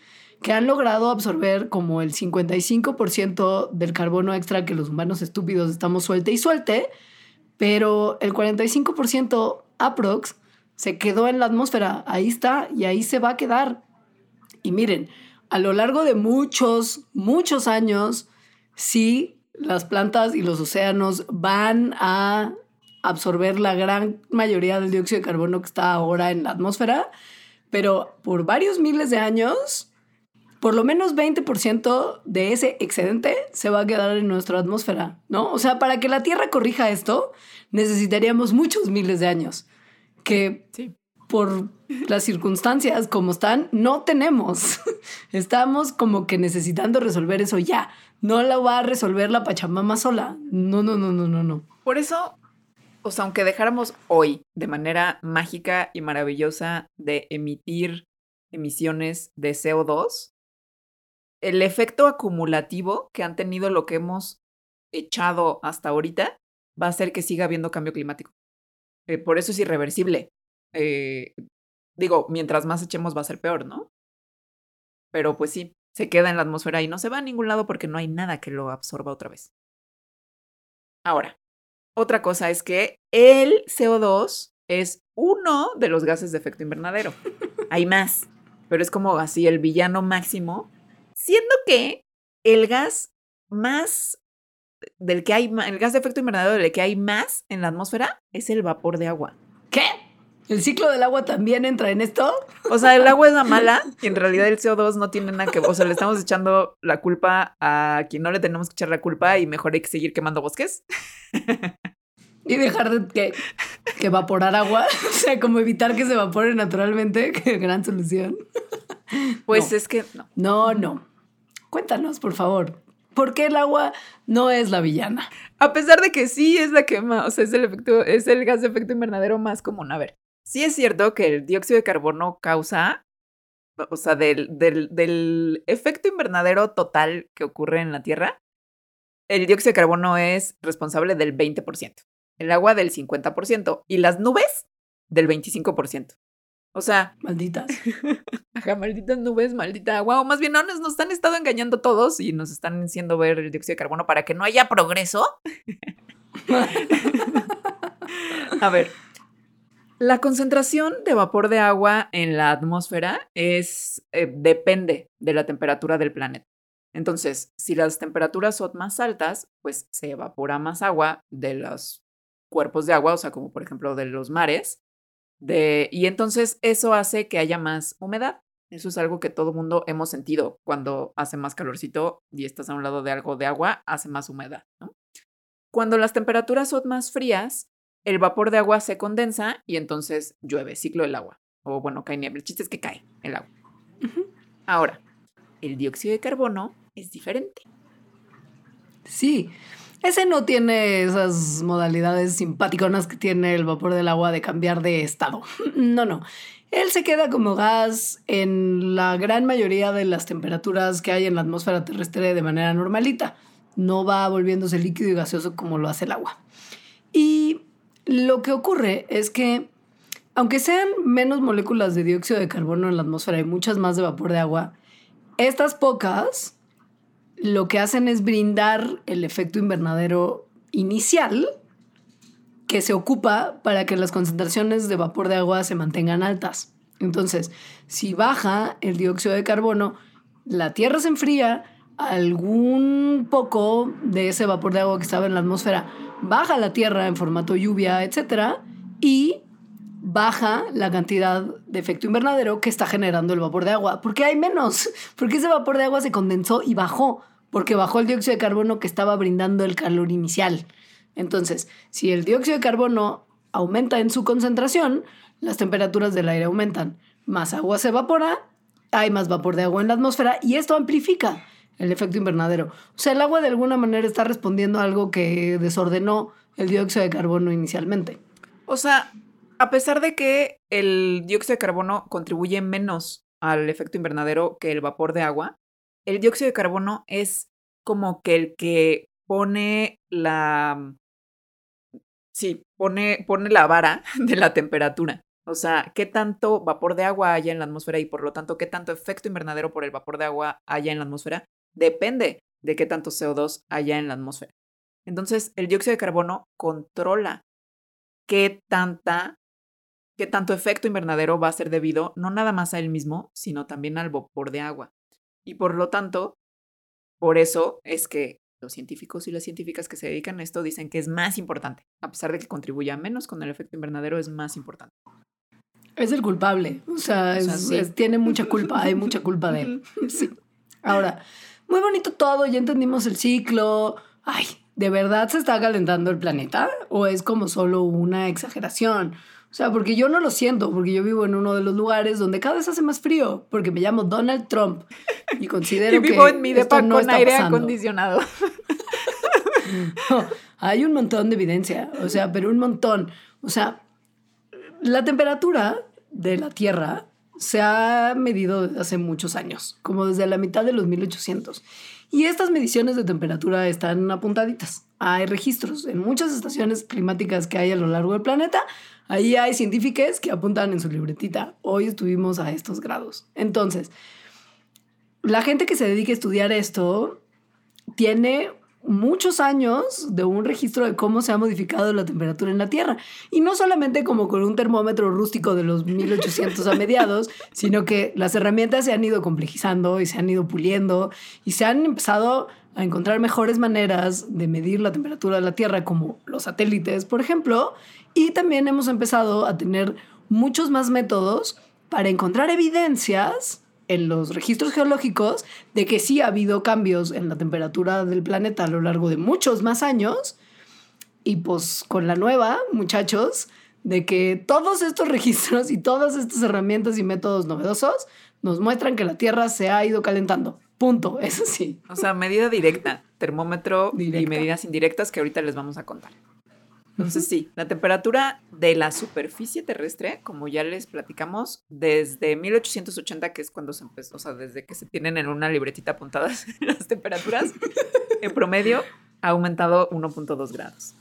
que han logrado absorber como el 55% del carbono extra que los humanos estúpidos estamos suelte y suelte, pero el 45% aprox se quedó en la atmósfera, ahí está y ahí se va a quedar. Y miren, a lo largo de muchos, muchos años, sí, las plantas y los océanos van a absorber la gran mayoría del dióxido de carbono que está ahora en la atmósfera, pero por varios miles de años por lo menos 20% de ese excedente se va a quedar en nuestra atmósfera, ¿no? O sea, para que la Tierra corrija esto, necesitaríamos muchos miles de años que por las circunstancias como están, no tenemos. Estamos como que necesitando resolver eso ya. No la va a resolver la Pachamama sola. No, no, no, no, no, no. Por eso, o sea, aunque dejáramos hoy de manera mágica y maravillosa de emitir emisiones de CO2, el efecto acumulativo que han tenido lo que hemos echado hasta ahorita va a hacer que siga habiendo cambio climático. Eh, por eso es irreversible. Eh, digo, mientras más echemos va a ser peor, ¿no? Pero pues sí, se queda en la atmósfera y no se va a ningún lado porque no hay nada que lo absorba otra vez. Ahora, otra cosa es que el CO2 es uno de los gases de efecto invernadero. Hay más, pero es como así el villano máximo Siendo que el gas más del que hay, el gas de efecto invernadero del que hay más en la atmósfera es el vapor de agua. ¿Qué? ¿El ciclo del agua también entra en esto? O sea, el agua es la mala y en realidad el CO2 no tiene nada que ver. O sea, le estamos echando la culpa a quien no le tenemos que echar la culpa y mejor hay que seguir quemando bosques. Y dejar de que, que evaporar agua. O sea, como evitar que se evapore naturalmente. Qué gran solución. Pues es que no. No, no. Cuéntanos, por favor. ¿Por qué el agua no es la villana? A pesar de que sí es la quema, o sea, es el efecto, es el gas de efecto invernadero más común. A ver, sí es cierto que el dióxido de carbono causa o sea, del, del, del efecto invernadero total que ocurre en la Tierra, el dióxido de carbono es responsable del 20%, el agua del 50% y las nubes del 25%. O sea, Malditas. ajá, malditas nubes, maldita agua, o más bien no, nos, nos han estado engañando todos y nos están haciendo ver el dióxido de carbono para que no haya progreso. A ver, la concentración de vapor de agua en la atmósfera es eh, depende de la temperatura del planeta. Entonces, si las temperaturas son más altas, pues se evapora más agua de los cuerpos de agua, o sea, como por ejemplo de los mares, de, y entonces eso hace que haya más humedad. Eso es algo que todo mundo hemos sentido cuando hace más calorcito y estás a un lado de algo de agua, hace más humedad. ¿no? Cuando las temperaturas son más frías, el vapor de agua se condensa y entonces llueve, ciclo del agua. O bueno, cae niebla. El chiste es que cae el agua. Ahora, el dióxido de carbono es diferente. Sí. Ese no tiene esas modalidades simpáticonas que tiene el vapor del agua de cambiar de estado. No, no. Él se queda como gas en la gran mayoría de las temperaturas que hay en la atmósfera terrestre de manera normalita. No va volviéndose líquido y gaseoso como lo hace el agua. Y lo que ocurre es que, aunque sean menos moléculas de dióxido de carbono en la atmósfera y muchas más de vapor de agua, estas pocas lo que hacen es brindar el efecto invernadero inicial que se ocupa para que las concentraciones de vapor de agua se mantengan altas. Entonces, si baja el dióxido de carbono, la Tierra se enfría, algún poco de ese vapor de agua que estaba en la atmósfera baja la Tierra en formato lluvia, etc. Y baja la cantidad de efecto invernadero que está generando el vapor de agua. Porque hay menos, porque ese vapor de agua se condensó y bajó, porque bajó el dióxido de carbono que estaba brindando el calor inicial. Entonces, si el dióxido de carbono aumenta en su concentración, las temperaturas del aire aumentan, más agua se evapora, hay más vapor de agua en la atmósfera y esto amplifica el efecto invernadero. O sea, el agua de alguna manera está respondiendo a algo que desordenó el dióxido de carbono inicialmente. O sea, a pesar de que el dióxido de carbono contribuye menos al efecto invernadero que el vapor de agua, el dióxido de carbono es como que el que pone la... Sí, pone, pone la vara de la temperatura. O sea, qué tanto vapor de agua haya en la atmósfera y por lo tanto qué tanto efecto invernadero por el vapor de agua haya en la atmósfera depende de qué tanto CO2 haya en la atmósfera. Entonces, el dióxido de carbono controla qué tanta qué tanto efecto invernadero va a ser debido no nada más a él mismo, sino también al vapor de agua. Y por lo tanto, por eso es que los científicos y las científicas que se dedican a esto dicen que es más importante, a pesar de que contribuya menos con el efecto invernadero, es más importante. Es el culpable, o sea, O sea, es- sí. es- tiene mucha culpa, hay mucha culpa de él. Sí. Ahora, muy bonito todo, ya entendimos el ciclo. Ay, ¿de verdad se está calentando el planeta? ¿O es como solo una exageración? O sea, porque yo no lo siento, porque yo vivo en uno de los lugares donde cada vez hace más frío, porque me llamo Donald Trump y considero Y vivo que en mi depa no con aire pasando. acondicionado. No, hay un montón de evidencia, o sea, pero un montón. O sea, la temperatura de la Tierra se ha medido desde hace muchos años, como desde la mitad de los 1800. Y estas mediciones de temperatura están apuntaditas. Hay registros en muchas estaciones climáticas que hay a lo largo del planeta. Ahí hay científicos que apuntan en su libretita. Hoy estuvimos a estos grados. Entonces, la gente que se dedica a estudiar esto tiene muchos años de un registro de cómo se ha modificado la temperatura en la Tierra. Y no solamente como con un termómetro rústico de los 1800 a mediados, sino que las herramientas se han ido complejizando y se han ido puliendo y se han empezado a encontrar mejores maneras de medir la temperatura de la Tierra, como los satélites, por ejemplo. Y también hemos empezado a tener muchos más métodos para encontrar evidencias en los registros geológicos de que sí ha habido cambios en la temperatura del planeta a lo largo de muchos más años. Y pues con la nueva, muchachos, de que todos estos registros y todas estas herramientas y métodos novedosos nos muestran que la Tierra se ha ido calentando. Punto. Eso sí. O sea, medida directa, termómetro y medidas indirectas que ahorita les vamos a contar. Entonces sí, la temperatura de la superficie terrestre, como ya les platicamos, desde 1880, que es cuando se empezó, o sea, desde que se tienen en una libretita apuntadas las temperaturas, en promedio ha aumentado 1.2 grados.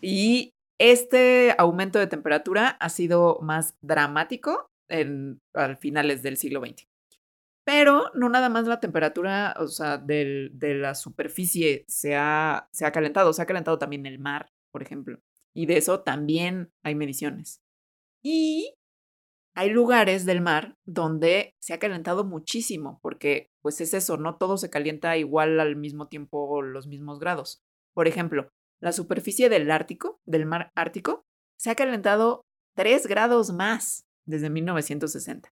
Y este aumento de temperatura ha sido más dramático en, al finales del siglo XX. Pero no nada más la temperatura, o sea, de la superficie se ha, se ha calentado, se ha calentado también el mar, por ejemplo. Y de eso también hay mediciones. Y hay lugares del mar donde se ha calentado muchísimo, porque pues es eso, no todo se calienta igual al mismo tiempo, los mismos grados. Por ejemplo, la superficie del Ártico, del mar Ártico, se ha calentado 3 grados más desde 1960.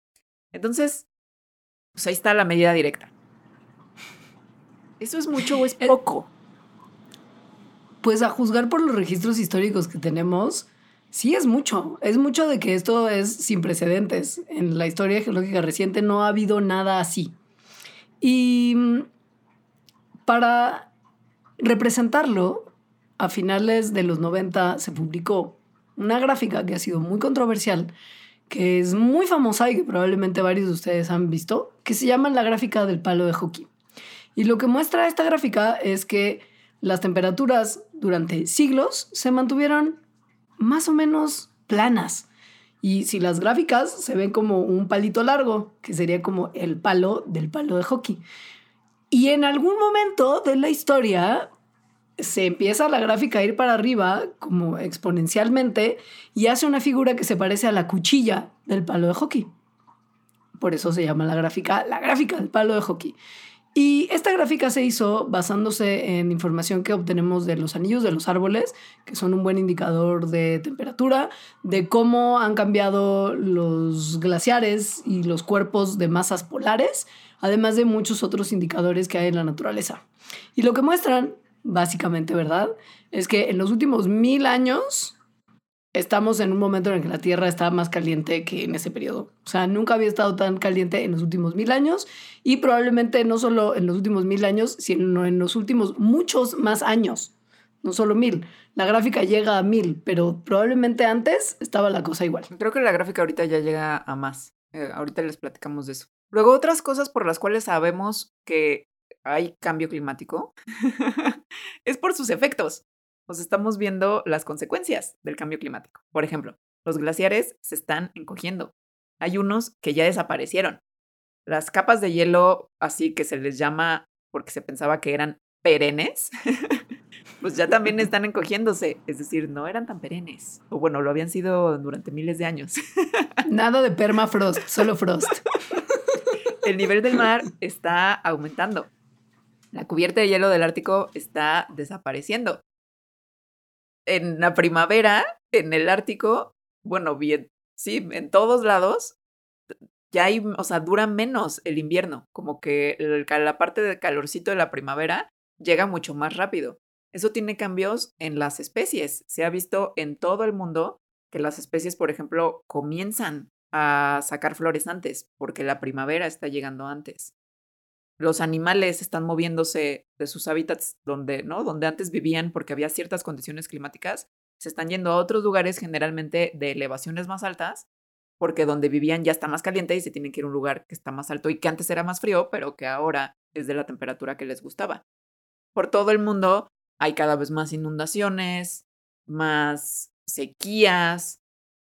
Entonces, pues ahí está la medida directa. ¿Eso es mucho o es eh, poco? Pues a juzgar por los registros históricos que tenemos, sí es mucho. Es mucho de que esto es sin precedentes. En la historia geológica reciente no ha habido nada así. Y mm, para representarlo, a finales de los 90 se publicó una gráfica que ha sido muy controversial que es muy famosa y que probablemente varios de ustedes han visto, que se llama la gráfica del palo de hockey. Y lo que muestra esta gráfica es que las temperaturas durante siglos se mantuvieron más o menos planas. Y si las gráficas se ven como un palito largo, que sería como el palo del palo de hockey. Y en algún momento de la historia se empieza la gráfica a ir para arriba como exponencialmente y hace una figura que se parece a la cuchilla del palo de hockey. Por eso se llama la gráfica la gráfica del palo de hockey. Y esta gráfica se hizo basándose en información que obtenemos de los anillos de los árboles, que son un buen indicador de temperatura, de cómo han cambiado los glaciares y los cuerpos de masas polares, además de muchos otros indicadores que hay en la naturaleza. Y lo que muestran básicamente, ¿verdad? Es que en los últimos mil años estamos en un momento en el que la Tierra está más caliente que en ese periodo. O sea, nunca había estado tan caliente en los últimos mil años y probablemente no solo en los últimos mil años, sino en los últimos muchos más años. No solo mil. La gráfica llega a mil, pero probablemente antes estaba la cosa igual. Creo que la gráfica ahorita ya llega a más. Eh, ahorita les platicamos de eso. Luego, otras cosas por las cuales sabemos que hay cambio climático, es por sus efectos. Nos estamos viendo las consecuencias del cambio climático. Por ejemplo, los glaciares se están encogiendo. Hay unos que ya desaparecieron. Las capas de hielo, así que se les llama porque se pensaba que eran perennes, pues ya también están encogiéndose. Es decir, no eran tan perennes. O bueno, lo habían sido durante miles de años. Nada de permafrost, solo frost. El nivel del mar está aumentando. La cubierta de hielo del Ártico está desapareciendo. En la primavera, en el Ártico, bueno, bien, sí, en todos lados, ya hay, o sea, dura menos el invierno, como que la parte del calorcito de la primavera llega mucho más rápido. Eso tiene cambios en las especies. Se ha visto en todo el mundo que las especies, por ejemplo, comienzan a sacar flores antes, porque la primavera está llegando antes los animales están moviéndose de sus hábitats donde, ¿no? Donde antes vivían porque había ciertas condiciones climáticas, se están yendo a otros lugares generalmente de elevaciones más altas, porque donde vivían ya está más caliente y se tienen que ir a un lugar que está más alto y que antes era más frío, pero que ahora es de la temperatura que les gustaba. Por todo el mundo hay cada vez más inundaciones, más sequías,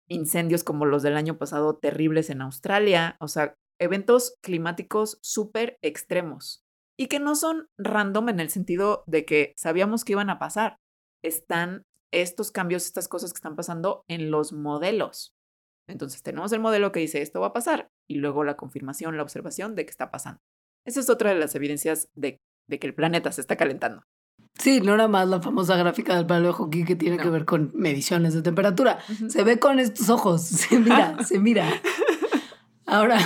incendios como los del año pasado terribles en Australia, o sea, eventos climáticos súper extremos y que no son random en el sentido de que sabíamos que iban a pasar. Están estos cambios, estas cosas que están pasando en los modelos. Entonces tenemos el modelo que dice esto va a pasar y luego la confirmación, la observación de que está pasando. Esa es otra de las evidencias de, que el planeta se está calentando. Sí, no era más la famosa gráfica del palo de hockey que tiene que ver con mediciones de temperatura. Se ve con estos ojos, se mira, se mira. Ahora,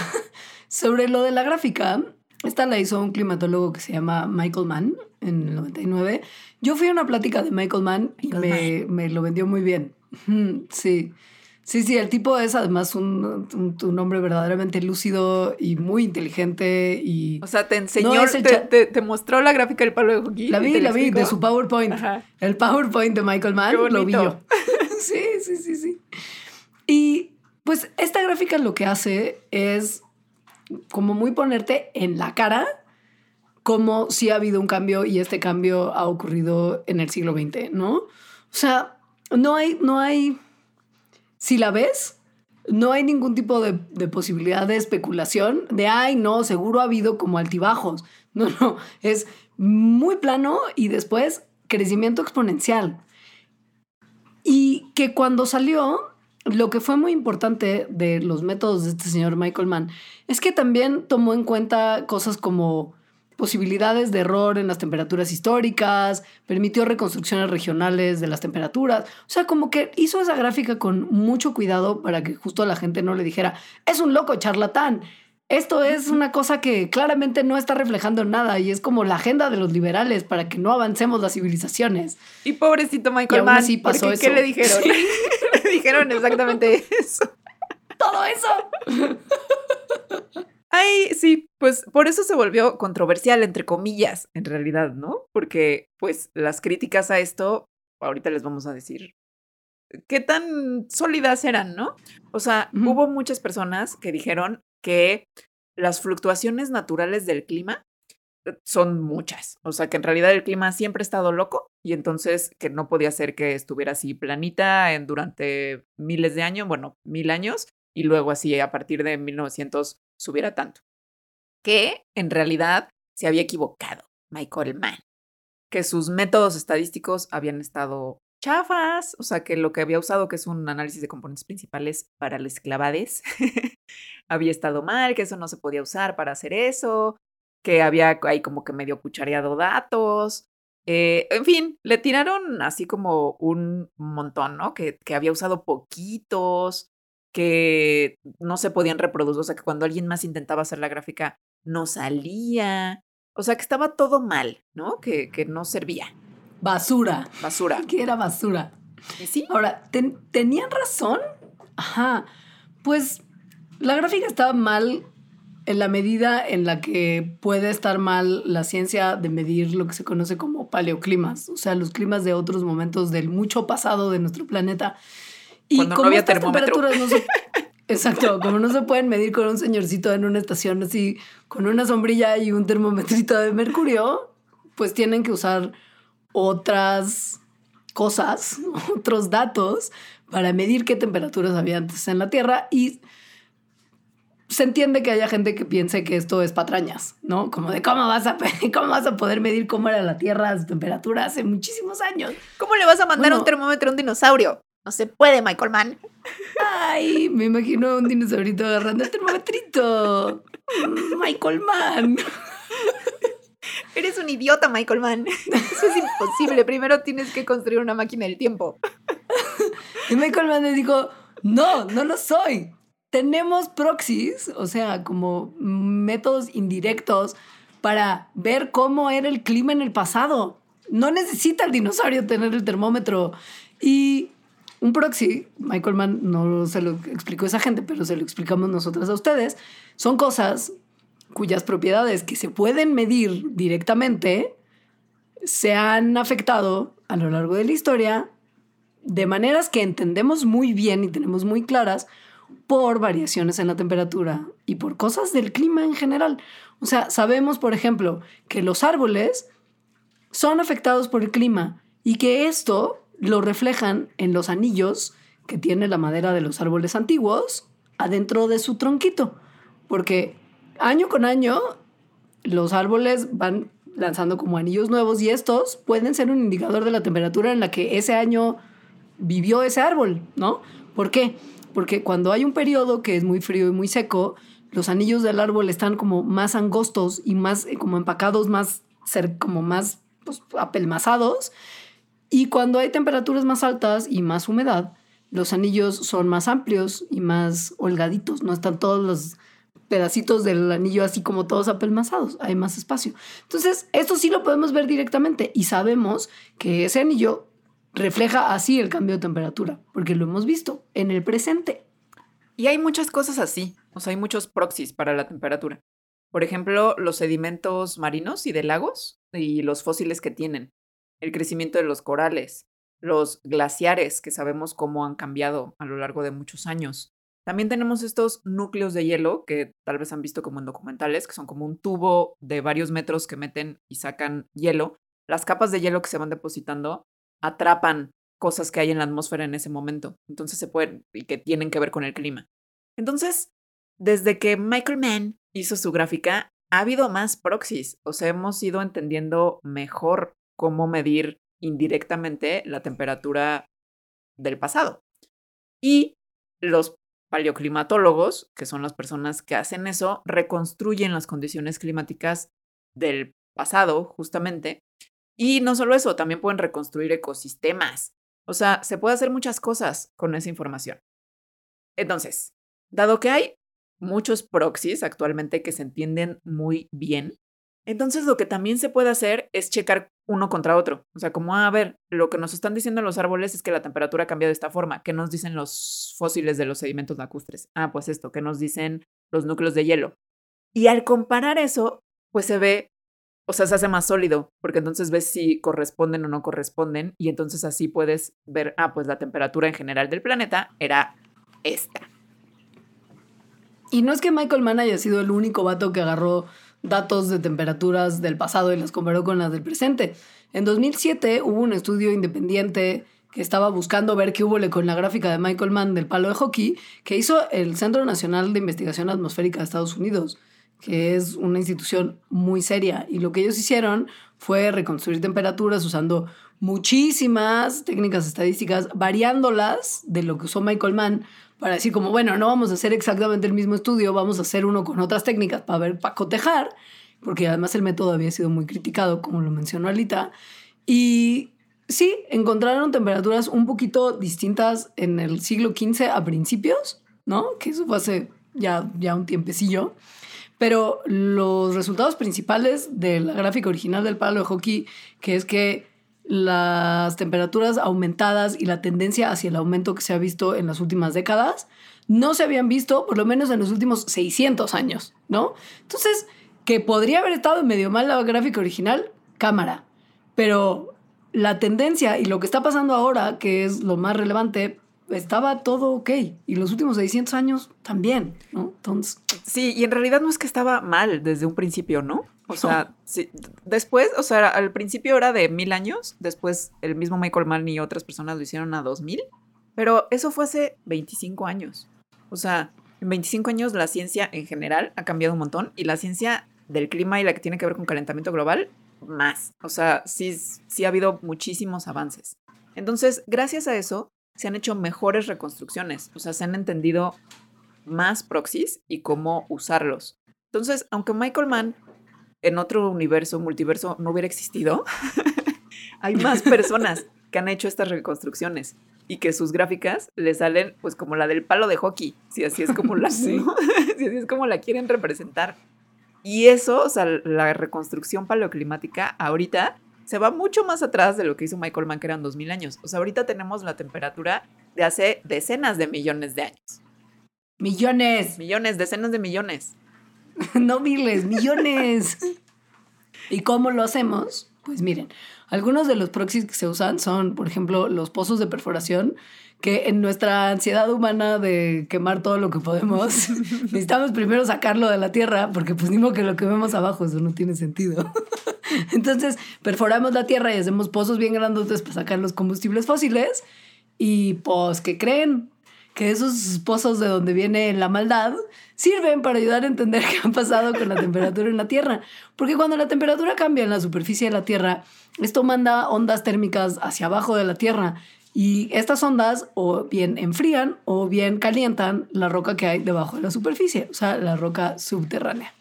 sobre lo de la gráfica, esta la hizo un climatólogo que se llama Michael Mann en el 99. Yo fui a una plática de Michael Mann y me, me, lo vendió muy bien. Sí, Sí, sí, el tipo es además un, un, un hombre verdaderamente lúcido y muy inteligente y... O sea, te enseñó, No, te, te- te mostró la gráfica del palo de hockey. La vi, la vi, de su PowerPoint. Ajá. El PowerPoint de Michael Mann, lo vi yo. sí, sí, sí, sí. Y pues esta gráfica lo que hace es como muy ponerte en la cara como si ha habido un cambio y este cambio ha ocurrido en el siglo XX, ¿no? O sea, no hay, no hay, si la ves, no hay ningún tipo de, de posibilidad de especulación de, ay, no, seguro ha habido como altibajos. No, no, es muy plano y después crecimiento exponencial. Y que cuando salió, lo que fue muy importante de los métodos de este señor Michael Mann es que también tomó en cuenta cosas como posibilidades de error en las temperaturas históricas, permitió reconstrucciones regionales de las temperaturas, o sea, como que hizo esa gráfica con mucho cuidado para que justo la gente no le dijera, es un loco charlatán. Esto es una cosa que claramente no está reflejando nada y es como la agenda de los liberales para que no avancemos las civilizaciones. Y pobrecito Michael aún Mann, así pasó porque, ¿qué le dijeron? Sí. le dijeron exactamente eso. Todo eso. Ay, sí, pues por eso se volvió controversial, entre comillas, en realidad, ¿no? Porque, pues, las críticas a esto, ahorita les vamos a decir qué tan sólidas eran, ¿no? O sea, hubo muchas personas que dijeron que las fluctuaciones naturales del clima eh, son muchas. O sea, que en realidad el clima siempre ha estado loco y entonces que no podía ser que estuviera así planita en, durante miles de años, bueno, mil años, y luego así a partir de 1900 subiera tanto. Que en realidad se había equivocado Michael Mann, que sus métodos estadísticos habían estado chafas, o sea, que lo que había usado, que es un análisis de componentes principales para las clavades, había estado mal, que eso no se podía usar para hacer eso, que había ahí como que medio cuchareado datos. eh, en fin, le tiraron así como un montón, ¿no? Que, que había usado poquitos, que no se podían reproducir, o sea, que cuando alguien más intentaba hacer la gráfica no salía, o sea, que estaba todo mal, ¿no? Que, que no servía, Basura. basura. Que era basura. Sí, Ahora, ¿ten- ¿tenían razón? Ajá. Pues la gráfica estaba mal en la medida en la que puede estar mal la ciencia de medir lo que se conoce como paleoclimas, o sea, los climas de otros momentos del mucho pasado de nuestro planeta. Y Cuando no como había estas termómetro. temperaturas no se- Exacto, como no se pueden medir con un señorcito en una estación así, con una sombrilla y un termometrito de mercurio, pues tienen que usar otras cosas, otros datos para medir qué temperaturas había antes en la Tierra y se entiende que haya gente que piense que esto es patrañas, ¿no? Como de cómo vas a, cómo vas a poder medir cómo era la Tierra, su temperatura hace muchísimos años. ¿cómo le vas a mandar Bueno. un termómetro a un dinosaurio? No se puede, Michael Mann. Ay, me imagino a un dinosaurito agarrando el termometrito. Michael Mann. Eres un idiota, Michael Mann. Eso es imposible. Primero tienes que construir una máquina del tiempo. Y Michael Mann le dijo, no, no lo soy. Tenemos proxies, o sea, como métodos indirectos para ver cómo era el clima en el pasado. No necesita el dinosaurio tener el termómetro. Y un proxy, Michael Mann no se lo explicó esa gente, pero se lo explicamos nosotras a ustedes, son cosas cuyas propiedades que se pueden medir directamente se han afectado a lo largo de la historia de maneras que entendemos muy bien y tenemos muy claras por variaciones en la temperatura y por cosas del clima en general. O sea, sabemos, por ejemplo, que los árboles son afectados por el clima y que esto lo reflejan en los anillos que tiene la madera de los árboles antiguos adentro de su tronquito. Porque año con año los árboles van lanzando como anillos nuevos y estos pueden ser un indicador de la temperatura en la que ese año vivió ese árbol, ¿no? ¿Por qué? Porque cuando hay un periodo que es muy frío y muy seco, los anillos del árbol están como más angostos y más eh, como empacados, más cer- como más pues, apelmazados. Y cuando hay temperaturas más altas y más humedad, los anillos son más amplios y más holgaditos, no están todos los pedacitos del anillo así como todos apelmazados, hay más espacio. Entonces, esto sí lo podemos ver directamente y sabemos que ese anillo refleja así el cambio de temperatura, porque lo hemos visto en el presente. Y hay muchas cosas así, o sea, hay muchos proxies para la temperatura. Por ejemplo, los sedimentos marinos y de lagos y los fósiles que tienen, el crecimiento de los corales, los glaciares, que sabemos cómo han cambiado a lo largo de muchos años. También tenemos estos núcleos de hielo que tal vez han visto como en documentales, que son como un tubo de varios metros que meten y sacan hielo. Las capas de hielo que se van depositando atrapan cosas que hay en la atmósfera en ese momento. Entonces se pueden y que tienen que ver con el clima. Entonces, desde que Michael Mann hizo su gráfica, ha habido más proxies, o sea, hemos ido entendiendo mejor cómo medir indirectamente la temperatura del pasado. Y los paleoclimatólogos, que son las personas que hacen eso, reconstruyen las condiciones climáticas del pasado, justamente. Y no solo eso, también pueden reconstruir ecosistemas. O sea, se puede hacer muchas cosas con esa información. Entonces, dado que hay muchos proxies actualmente que se entienden muy bien, entonces lo que también se puede hacer es checar uno contra otro. O sea, como, a ver, lo que nos están diciendo los árboles es que la temperatura cambia de esta forma. ¿Qué nos dicen los fósiles de los sedimentos lacustres? Ah, pues esto, ¿qué nos dicen los núcleos de hielo? Y al comparar eso, pues se ve, o sea, se hace más sólido, porque entonces ves si corresponden o no corresponden, y entonces así puedes ver, ah, pues la temperatura en general del planeta era esta. Y no es que Michael Mann haya sido el único vato que agarró datos de temperaturas del pasado y las comparó con las del presente. En 2007 hubo un estudio independiente que estaba buscando ver qué hubo con la gráfica de Michael Mann del palo de hockey, que hizo el Centro Nacional de Investigación Atmosférica de Estados Unidos, que es una institución muy seria. Y lo que ellos hicieron fue reconstruir temperaturas usando muchísimas técnicas estadísticas, variándolas de lo que usó Michael Mann para decir como, bueno, no vamos a hacer exactamente el mismo estudio, vamos a hacer uno con otras técnicas para ver, para cotejar, porque además el método había sido muy criticado, como lo mencionó Alita. Y sí, encontraron temperaturas un poquito distintas en el siglo XV a principios, ¿no? Que eso fue hace ya, ya un tiempecillo. Pero los resultados principales de la gráfica original del palo de hockey, que es que las temperaturas aumentadas y la tendencia hacia el aumento que se ha visto en las últimas décadas no se habían visto por lo menos en los últimos 600 años, ¿no? Entonces, que podría haber estado medio mal la gráfica original, cámara, pero la tendencia y lo que está pasando ahora, que es lo más relevante, estaba todo ok. Y los últimos 600 años también, ¿no? Entonces... Sí, y en realidad no es que estaba mal desde un principio, ¿no? O sea, sí, después, o sea, al principio era de mil años, después el mismo Michael Mann y otras personas lo hicieron a dos mil, pero eso fue hace 25 años. O sea, en 25 años la ciencia en general ha cambiado un montón y la ciencia del clima y la que tiene que ver con calentamiento global, más. O sea, sí, sí ha habido muchísimos avances. Entonces, gracias a eso, se han hecho mejores reconstrucciones, o sea, se han entendido más proxies y cómo usarlos. Entonces, aunque Michael Mann en otro universo, multiverso, no hubiera existido, hay más personas que han hecho estas reconstrucciones y que sus gráficas le salen pues como la del palo de hockey, si así es como la, si así es como la quieren representar. Y eso, o sea, la reconstrucción paleoclimática ahorita se va mucho más atrás de lo que hizo Michael Mann, que eran 2000 años. O sea, ahorita tenemos la temperatura de hace decenas de millones de años. Millones. Millones, decenas de millones. no miles, millones. ¿Y cómo lo hacemos? Pues miren, algunos de los proxies que se usan son, por ejemplo, los pozos de perforación, que en nuestra ansiedad humana de quemar todo lo que podemos, necesitamos primero sacarlo de la tierra, porque pues ni que lo que vemos abajo, eso no tiene sentido. Entonces, perforamos la tierra y hacemos pozos bien grandotes para sacar los combustibles fósiles. Y pues, ¿qué creen? Que esos pozos de donde viene la maldad sirven para ayudar a entender qué ha pasado con la temperatura en la Tierra. Porque cuando la temperatura cambia en la superficie de la Tierra, esto manda ondas térmicas hacia abajo de la Tierra. Y estas ondas o bien enfrían o bien calientan la roca que hay debajo de la superficie, o sea, la roca subterránea.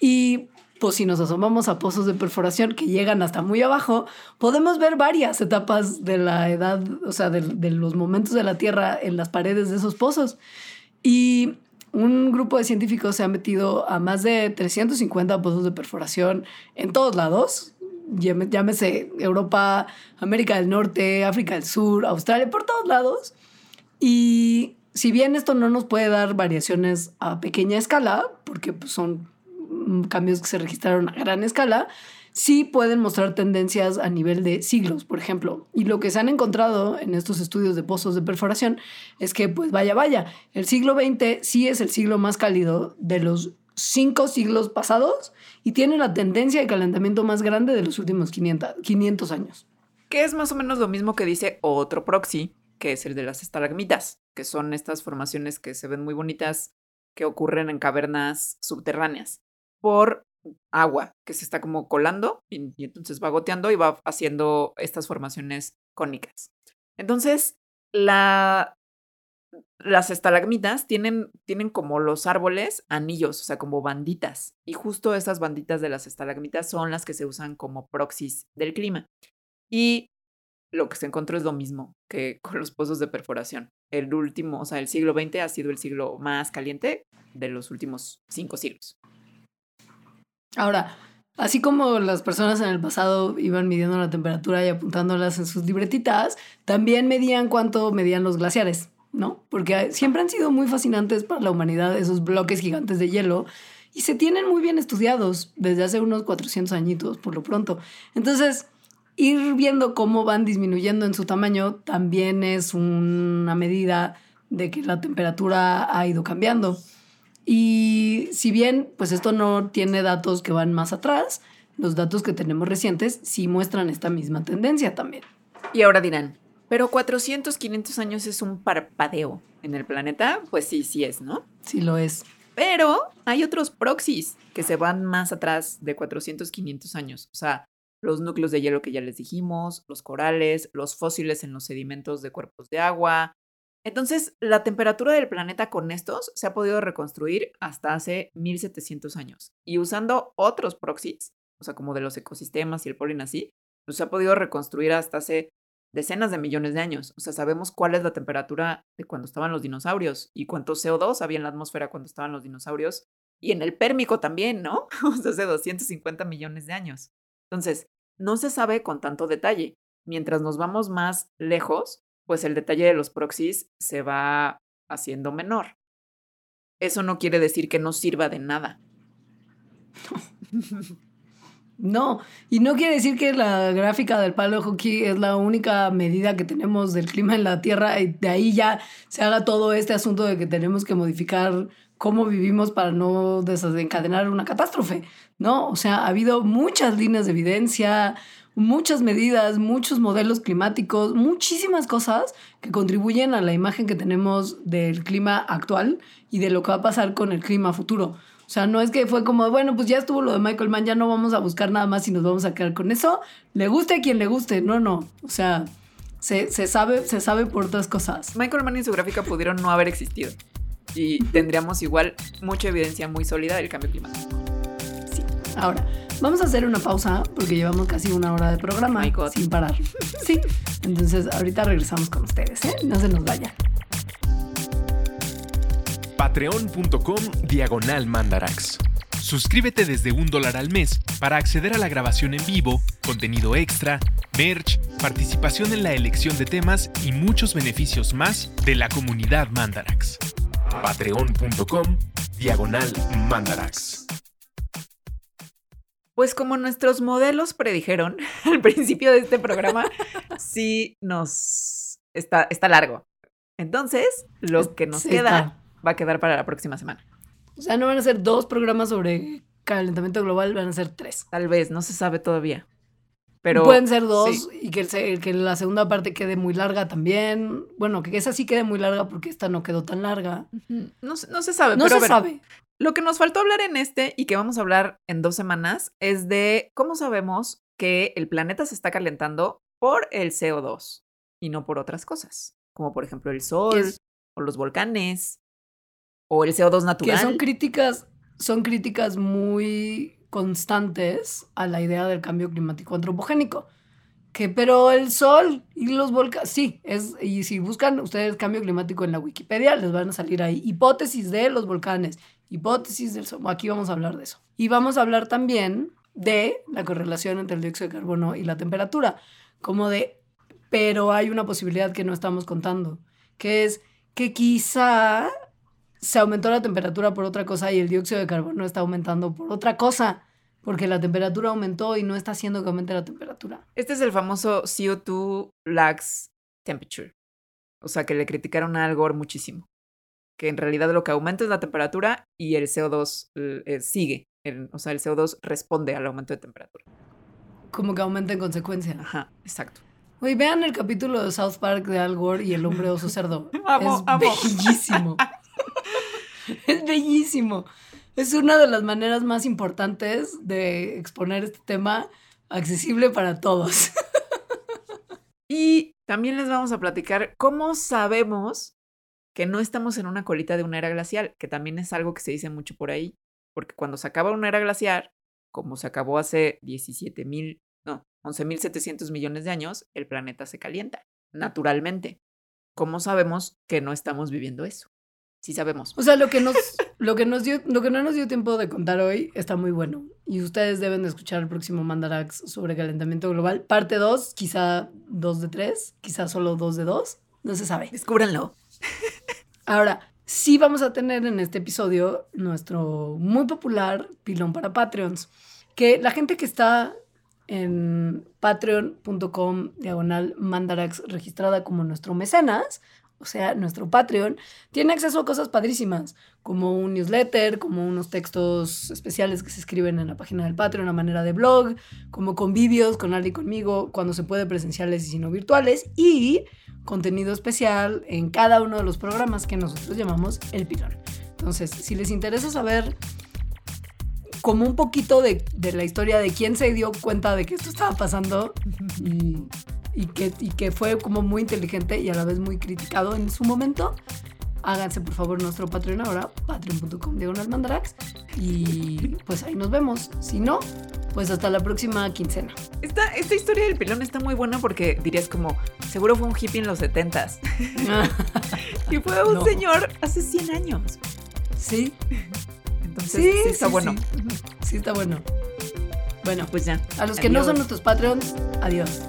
Y pues si nos asomamos a pozos de perforación que llegan hasta muy abajo, podemos ver varias etapas de la edad, o sea, de, de los momentos de la Tierra en las paredes de esos pozos. Y un grupo de científicos se ha metido a más de 350 pozos de perforación en todos lados, llámese Europa, América del Norte, África del Sur, Australia, por todos lados. Y si bien esto no nos puede dar variaciones a pequeña escala, porque pues, son mm, cambios que se registraron a gran escala, sí pueden mostrar tendencias a nivel de siglos, por ejemplo. Y lo que se han encontrado en estos estudios de pozos de perforación es que, pues vaya, vaya, el siglo XX sí es el siglo más cálido de los cinco siglos pasados y tiene la tendencia de calentamiento más grande de los últimos 500, 500 años. Que es más o menos lo mismo que dice otro proxy, que es el de las estalagmitas, que son estas formaciones que se ven muy bonitas que ocurren en cavernas subterráneas por agua que se está como colando y, entonces va goteando y va haciendo estas formaciones cónicas. Entonces, la, las estalagmitas tienen, tienen como los árboles anillos, o sea, como banditas. Y justo esas banditas de las estalagmitas son las que se usan como proxies del clima. Y lo que se encontró es lo mismo que con los pozos de perforación. El último, o sea, el siglo XX ha sido el siglo más caliente de los últimos cinco siglos. Ahora, así como las personas en el pasado iban midiendo la temperatura y apuntándolas en sus libretitas, también medían cuánto medían los glaciares, ¿no? Porque siempre han sido muy fascinantes para la humanidad esos bloques gigantes de hielo y se tienen muy bien estudiados desde hace unos 400 añitos, por lo pronto. Entonces, ir viendo cómo van disminuyendo en su tamaño también es una medida de que la temperatura ha ido cambiando. Y si bien, pues esto no tiene datos que van más atrás, los datos que tenemos recientes sí muestran esta misma tendencia también. Y ahora dirán, pero 400, 500 años es un parpadeo en el planeta, pues sí, sí es, ¿no? Sí lo es. Pero hay otros proxies que se van más atrás de 400, 500 años. O sea, los núcleos de hielo que ya les dijimos, los corales, los fósiles en los sedimentos de cuerpos de agua, entonces, la temperatura del planeta con estos se ha podido reconstruir hasta hace 1700 años. Y usando otros proxies, o sea, como de los ecosistemas y el polen así, pues se ha podido reconstruir hasta hace decenas de millones de años. O sea, sabemos cuál es la temperatura de cuando estaban los dinosaurios y cuánto CO2 había en la atmósfera cuando estaban los dinosaurios. Y en el pérmico también, ¿no? O sea, hace 250 millones de años. Entonces, no se sabe con tanto detalle. Mientras nos vamos más lejos, pues el detalle de los proxies se va haciendo menor. Eso no quiere decir que no sirva de nada. No, y no quiere decir que la gráfica del palo de hockey es la única medida que tenemos del clima en la Tierra y de ahí ya se haga todo este asunto de que tenemos que modificar cómo vivimos para no desencadenar una catástrofe, ¿no? O sea, ha habido muchas líneas de evidencia, muchas medidas, muchos modelos climáticos, muchísimas cosas que contribuyen a la imagen que tenemos del clima actual y de lo que va a pasar con el clima futuro. O sea, no es que fue como, bueno, pues ya estuvo lo de Michael Mann, ya no vamos a buscar nada más y nos vamos a quedar con eso. Le guste a quien le guste, no, no. O sea, se, sabe, se sabe por otras cosas. Michael Mann y su gráfica pudieron no haber existido. Y tendríamos igual mucha evidencia muy sólida del cambio climático. Sí. Ahora, Vamos a hacer una pausa porque llevamos casi una hora de programa sin parar. Sí. Entonces, ahorita regresamos con ustedes, ¿eh? No se nos vayan. Patreon.com Diagonal Mandarax. Suscríbete desde un dólar al mes para acceder a la grabación en vivo, contenido extra, merch, participación en la elección de temas y muchos beneficios más de la comunidad Mandarax. Patreon.com Diagonal Mandarax. Pues como nuestros modelos predijeron al principio de este programa, sí nos está, está largo. Entonces, lo que nos queda va a quedar para la próxima semana. O sea, no van a ser dos programas sobre calentamiento global, van a ser tres. Tal vez, no se sabe todavía. Pero pueden ser dos y que, que la segunda parte quede muy larga también. Bueno, que esa sí quede muy larga porque esta no quedó tan larga. No, no se sabe. No se sabe. Lo que nos faltó hablar en este y que vamos a hablar en dos semanas es de cómo sabemos que el planeta se está calentando por el CO2 y no por otras cosas, como por ejemplo el sol o los volcanes o el CO2 natural. Que son críticas, son críticas muy constantes a la idea del cambio climático antropogénico. Que, pero el sol y los volcanes, sí, es, y si buscan ustedes cambio climático en la Wikipedia, les van a salir ahí hipótesis de los volcanes, hipótesis del sol. Aquí vamos a hablar de eso. Y vamos a hablar también de la correlación entre el dióxido de carbono y la temperatura, como de, pero hay una posibilidad que no estamos contando, que es que quizá se aumentó la temperatura por otra cosa y el dióxido de carbono está aumentando por otra cosa, porque la temperatura aumentó y no está haciendo que aumente la temperatura. Este es el famoso CO2 lags temperature. O sea, que le criticaron a Al Gore muchísimo. Que en realidad lo que aumenta es la temperatura y el CO2 eh, sigue. o sea, el CO2 responde al aumento de temperatura. Como que aumenta en consecuencia. Ajá, exacto. Oye, vean el capítulo de South Park de Al Gore y el hombre oso cerdo. amo, es bellísimo. es bellísimo. Es una de las maneras más importantes de exponer este tema accesible para todos. y también les vamos a platicar cómo sabemos que no estamos en una colita de una era glacial, que también es algo que se dice mucho por ahí, porque cuando se acaba una era glacial, como se acabó hace 17 mil, no, 11.700 millones de años, el planeta se calienta, naturalmente. ¿Cómo sabemos que no estamos viviendo eso? Sí sabemos. O sea, lo que nos, lo que nos dio, lo que no nos dio tiempo de contar hoy está muy bueno. Y ustedes deben de escuchar el próximo Mandarax sobre calentamiento global. Parte 2, quizá 2 de 3, quizá solo 2 de 2. No se sabe. Descúbranlo. Ahora, sí vamos a tener en este episodio nuestro muy popular pilón para Patreons. Que la gente que está en patreon.com diagonal mandarax registrada como nuestro mecenas o sea, nuestro Patreon, tiene acceso a cosas padrísimas, como un newsletter, como unos textos especiales que se escriben en la página del Patreon a manera de blog, como convivios con alguien conmigo, cuando se puede presenciales y si no virtuales, y contenido especial en cada uno de los programas que nosotros llamamos El Pilón. Entonces, si les interesa saber como un poquito de, de la historia de quién se dio cuenta de que esto estaba pasando y y que, y que fue como muy inteligente y a la vez muy criticado en su momento, háganse por favor nuestro Patreon ahora, patreon.com diagonal mandarax. Y pues ahí nos vemos. Si no, pues hasta la próxima quincena. Esta, esta historia del pelón está muy buena porque dirías como, seguro fue un hippie en los 70s. y fue un señor hace 100 años. Sí. Entonces sí, está bueno. Sí. sí. está bueno. Bueno, pues ya. A los que no son nuestros Patreons, adiós.